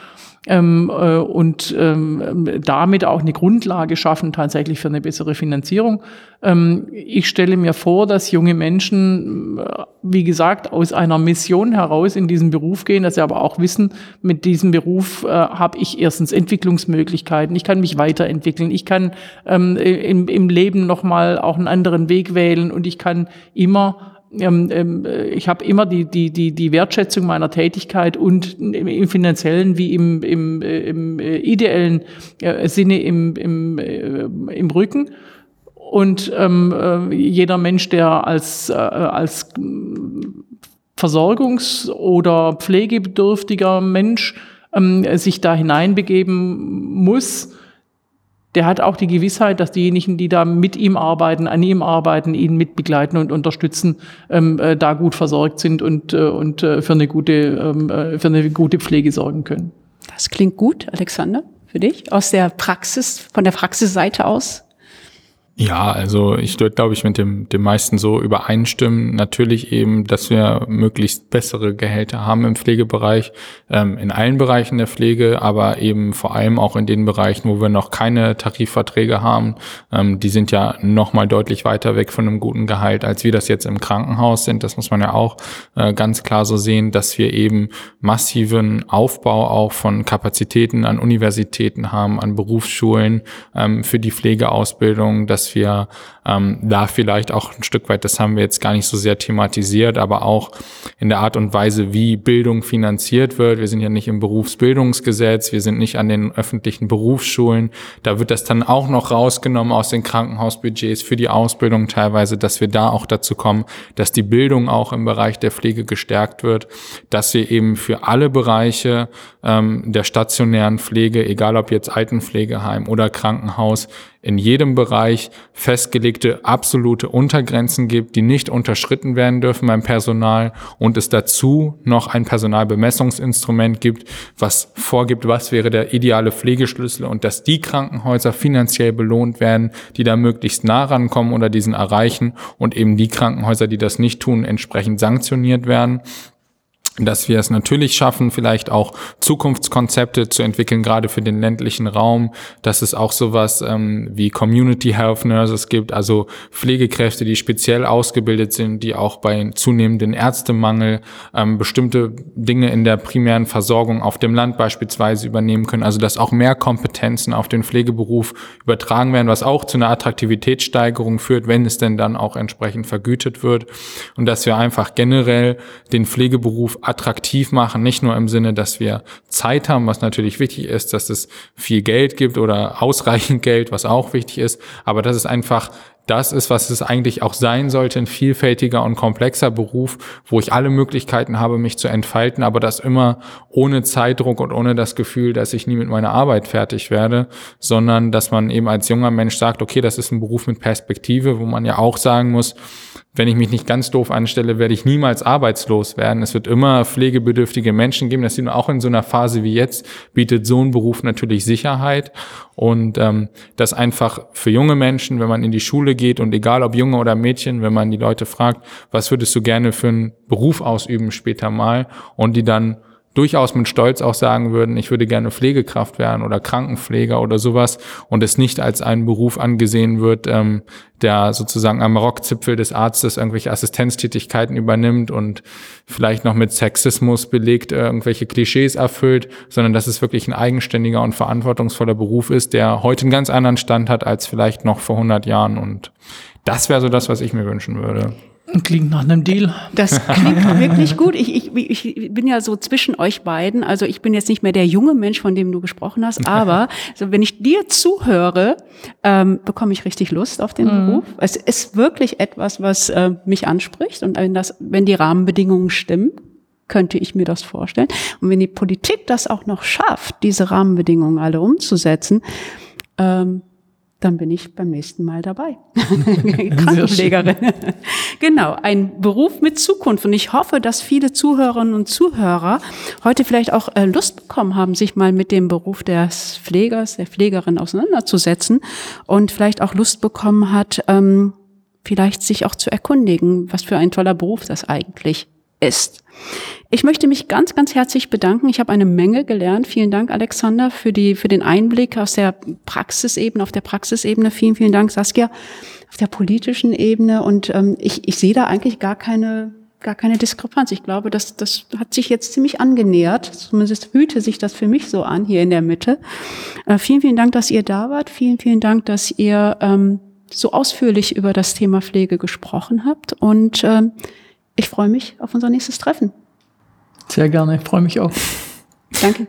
ähm, äh, und ähm, damit auch eine Grundlage schaffen tatsächlich für eine bessere Finanzierung. Ähm, ich stelle mir vor, dass junge Menschen, äh, wie gesagt, aus einer Mission heraus in diesen Beruf gehen, dass sie aber auch wissen, mit diesem Beruf äh, habe ich erstens Entwicklungsmöglichkeiten, ich kann mich weiterentwickeln, ich kann ähm, im, im Leben nochmal auch einen anderen Weg wählen und ich kann immer ich habe immer die, die, die, die Wertschätzung meiner Tätigkeit und im finanziellen wie im, im, äh, im äh, ideellen äh, Sinne im, im, äh, im Rücken. Und ähm, äh, jeder Mensch, der als, äh, als Versorgungs- oder pflegebedürftiger Mensch ähm, sich da hineinbegeben muss, der hat auch die Gewissheit, dass diejenigen, die da mit ihm arbeiten, an ihm arbeiten, ihn mitbegleiten und unterstützen, ähm, äh, da gut versorgt sind und, äh, und äh, für, eine gute, ähm, äh, für eine gute Pflege sorgen können. Das klingt gut, Alexander, für dich, aus der Praxis, von der Praxisseite aus. Ja, also ich würde, glaube ich, mit dem, dem meisten so übereinstimmen. Natürlich eben, dass wir möglichst bessere Gehälter haben im Pflegebereich, ähm, in allen Bereichen der Pflege, aber eben vor allem auch in den Bereichen, wo wir noch keine Tarifverträge haben. Ähm, die sind ja noch mal deutlich weiter weg von einem guten Gehalt, als wir das jetzt im Krankenhaus sind. Das muss man ja auch äh, ganz klar so sehen, dass wir eben massiven Aufbau auch von Kapazitäten an Universitäten haben, an Berufsschulen ähm, für die Pflegeausbildung, dass wir ähm, da vielleicht auch ein Stück weit, das haben wir jetzt gar nicht so sehr thematisiert, aber auch in der Art und Weise, wie Bildung finanziert wird. Wir sind ja nicht im Berufsbildungsgesetz, wir sind nicht an den öffentlichen Berufsschulen. Da wird das dann auch noch rausgenommen aus den Krankenhausbudgets für die Ausbildung teilweise, dass wir da auch dazu kommen, dass die Bildung auch im Bereich der Pflege gestärkt wird, dass wir eben für alle Bereiche ähm, der stationären Pflege, egal ob jetzt Altenpflegeheim oder Krankenhaus, in jedem Bereich festgelegte absolute Untergrenzen gibt, die nicht unterschritten werden dürfen beim Personal und es dazu noch ein Personalbemessungsinstrument gibt, was vorgibt, was wäre der ideale Pflegeschlüssel und dass die Krankenhäuser finanziell belohnt werden, die da möglichst nah rankommen oder diesen erreichen und eben die Krankenhäuser, die das nicht tun, entsprechend sanktioniert werden dass wir es natürlich schaffen, vielleicht auch Zukunftskonzepte zu entwickeln, gerade für den ländlichen Raum, dass es auch sowas ähm, wie Community Health Nurses gibt, also Pflegekräfte, die speziell ausgebildet sind, die auch bei zunehmendem Ärztemangel ähm, bestimmte Dinge in der primären Versorgung auf dem Land beispielsweise übernehmen können. Also dass auch mehr Kompetenzen auf den Pflegeberuf übertragen werden, was auch zu einer Attraktivitätssteigerung führt, wenn es denn dann auch entsprechend vergütet wird. Und dass wir einfach generell den Pflegeberuf attraktiv machen, nicht nur im Sinne, dass wir Zeit haben, was natürlich wichtig ist, dass es viel Geld gibt oder ausreichend Geld, was auch wichtig ist, aber dass es einfach das ist, was es eigentlich auch sein sollte, ein vielfältiger und komplexer Beruf, wo ich alle Möglichkeiten habe, mich zu entfalten, aber das immer ohne Zeitdruck und ohne das Gefühl, dass ich nie mit meiner Arbeit fertig werde, sondern dass man eben als junger Mensch sagt, okay, das ist ein Beruf mit Perspektive, wo man ja auch sagen muss, wenn ich mich nicht ganz doof anstelle, werde ich niemals arbeitslos werden. Es wird immer pflegebedürftige Menschen geben. Das sieht man auch in so einer Phase wie jetzt, bietet so ein Beruf natürlich Sicherheit. Und ähm, das einfach für junge Menschen, wenn man in die Schule geht und egal ob Junge oder Mädchen, wenn man die Leute fragt, was würdest du gerne für einen Beruf ausüben später mal und die dann durchaus mit Stolz auch sagen würden, ich würde gerne Pflegekraft werden oder Krankenpfleger oder sowas und es nicht als einen Beruf angesehen wird, ähm, der sozusagen am Rockzipfel des Arztes irgendwelche Assistenztätigkeiten übernimmt und vielleicht noch mit Sexismus belegt irgendwelche Klischees erfüllt, sondern dass es wirklich ein eigenständiger und verantwortungsvoller Beruf ist, der heute einen ganz anderen Stand hat als vielleicht noch vor 100 Jahren und das wäre so das, was ich mir wünschen würde. Klingt nach einem Deal. Das klingt wirklich gut. Ich, ich, ich bin ja so zwischen euch beiden. Also ich bin jetzt nicht mehr der junge Mensch, von dem du gesprochen hast, aber also wenn ich dir zuhöre, ähm, bekomme ich richtig Lust auf den mhm. Beruf. Es ist wirklich etwas, was äh, mich anspricht. Und wenn, das, wenn die Rahmenbedingungen stimmen, könnte ich mir das vorstellen. Und wenn die Politik das auch noch schafft, diese Rahmenbedingungen alle umzusetzen, ähm, dann bin ich beim nächsten Mal dabei. Krankenpflegerin. genau, ein Beruf mit Zukunft. Und ich hoffe, dass viele Zuhörerinnen und Zuhörer heute vielleicht auch äh, Lust bekommen haben, sich mal mit dem Beruf des Pflegers, der Pflegerin auseinanderzusetzen und vielleicht auch Lust bekommen hat, ähm, vielleicht sich auch zu erkundigen, was für ein toller Beruf das eigentlich ist. Ich möchte mich ganz, ganz herzlich bedanken. Ich habe eine Menge gelernt. Vielen Dank, Alexander, für, die, für den Einblick aus der Praxisebene, auf der Praxisebene. Vielen, vielen Dank, Saskia, auf der politischen Ebene. Und ähm, ich, ich sehe da eigentlich gar keine, gar keine Diskrepanz. Ich glaube, das, das hat sich jetzt ziemlich angenähert. Zumindest fühlte sich das für mich so an, hier in der Mitte. Äh, vielen, vielen Dank, dass ihr da wart. Vielen, vielen Dank, dass ihr ähm, so ausführlich über das Thema Pflege gesprochen habt. Und ähm, ich freue mich auf unser nächstes Treffen. Sehr gerne, ich freue mich auch. Danke.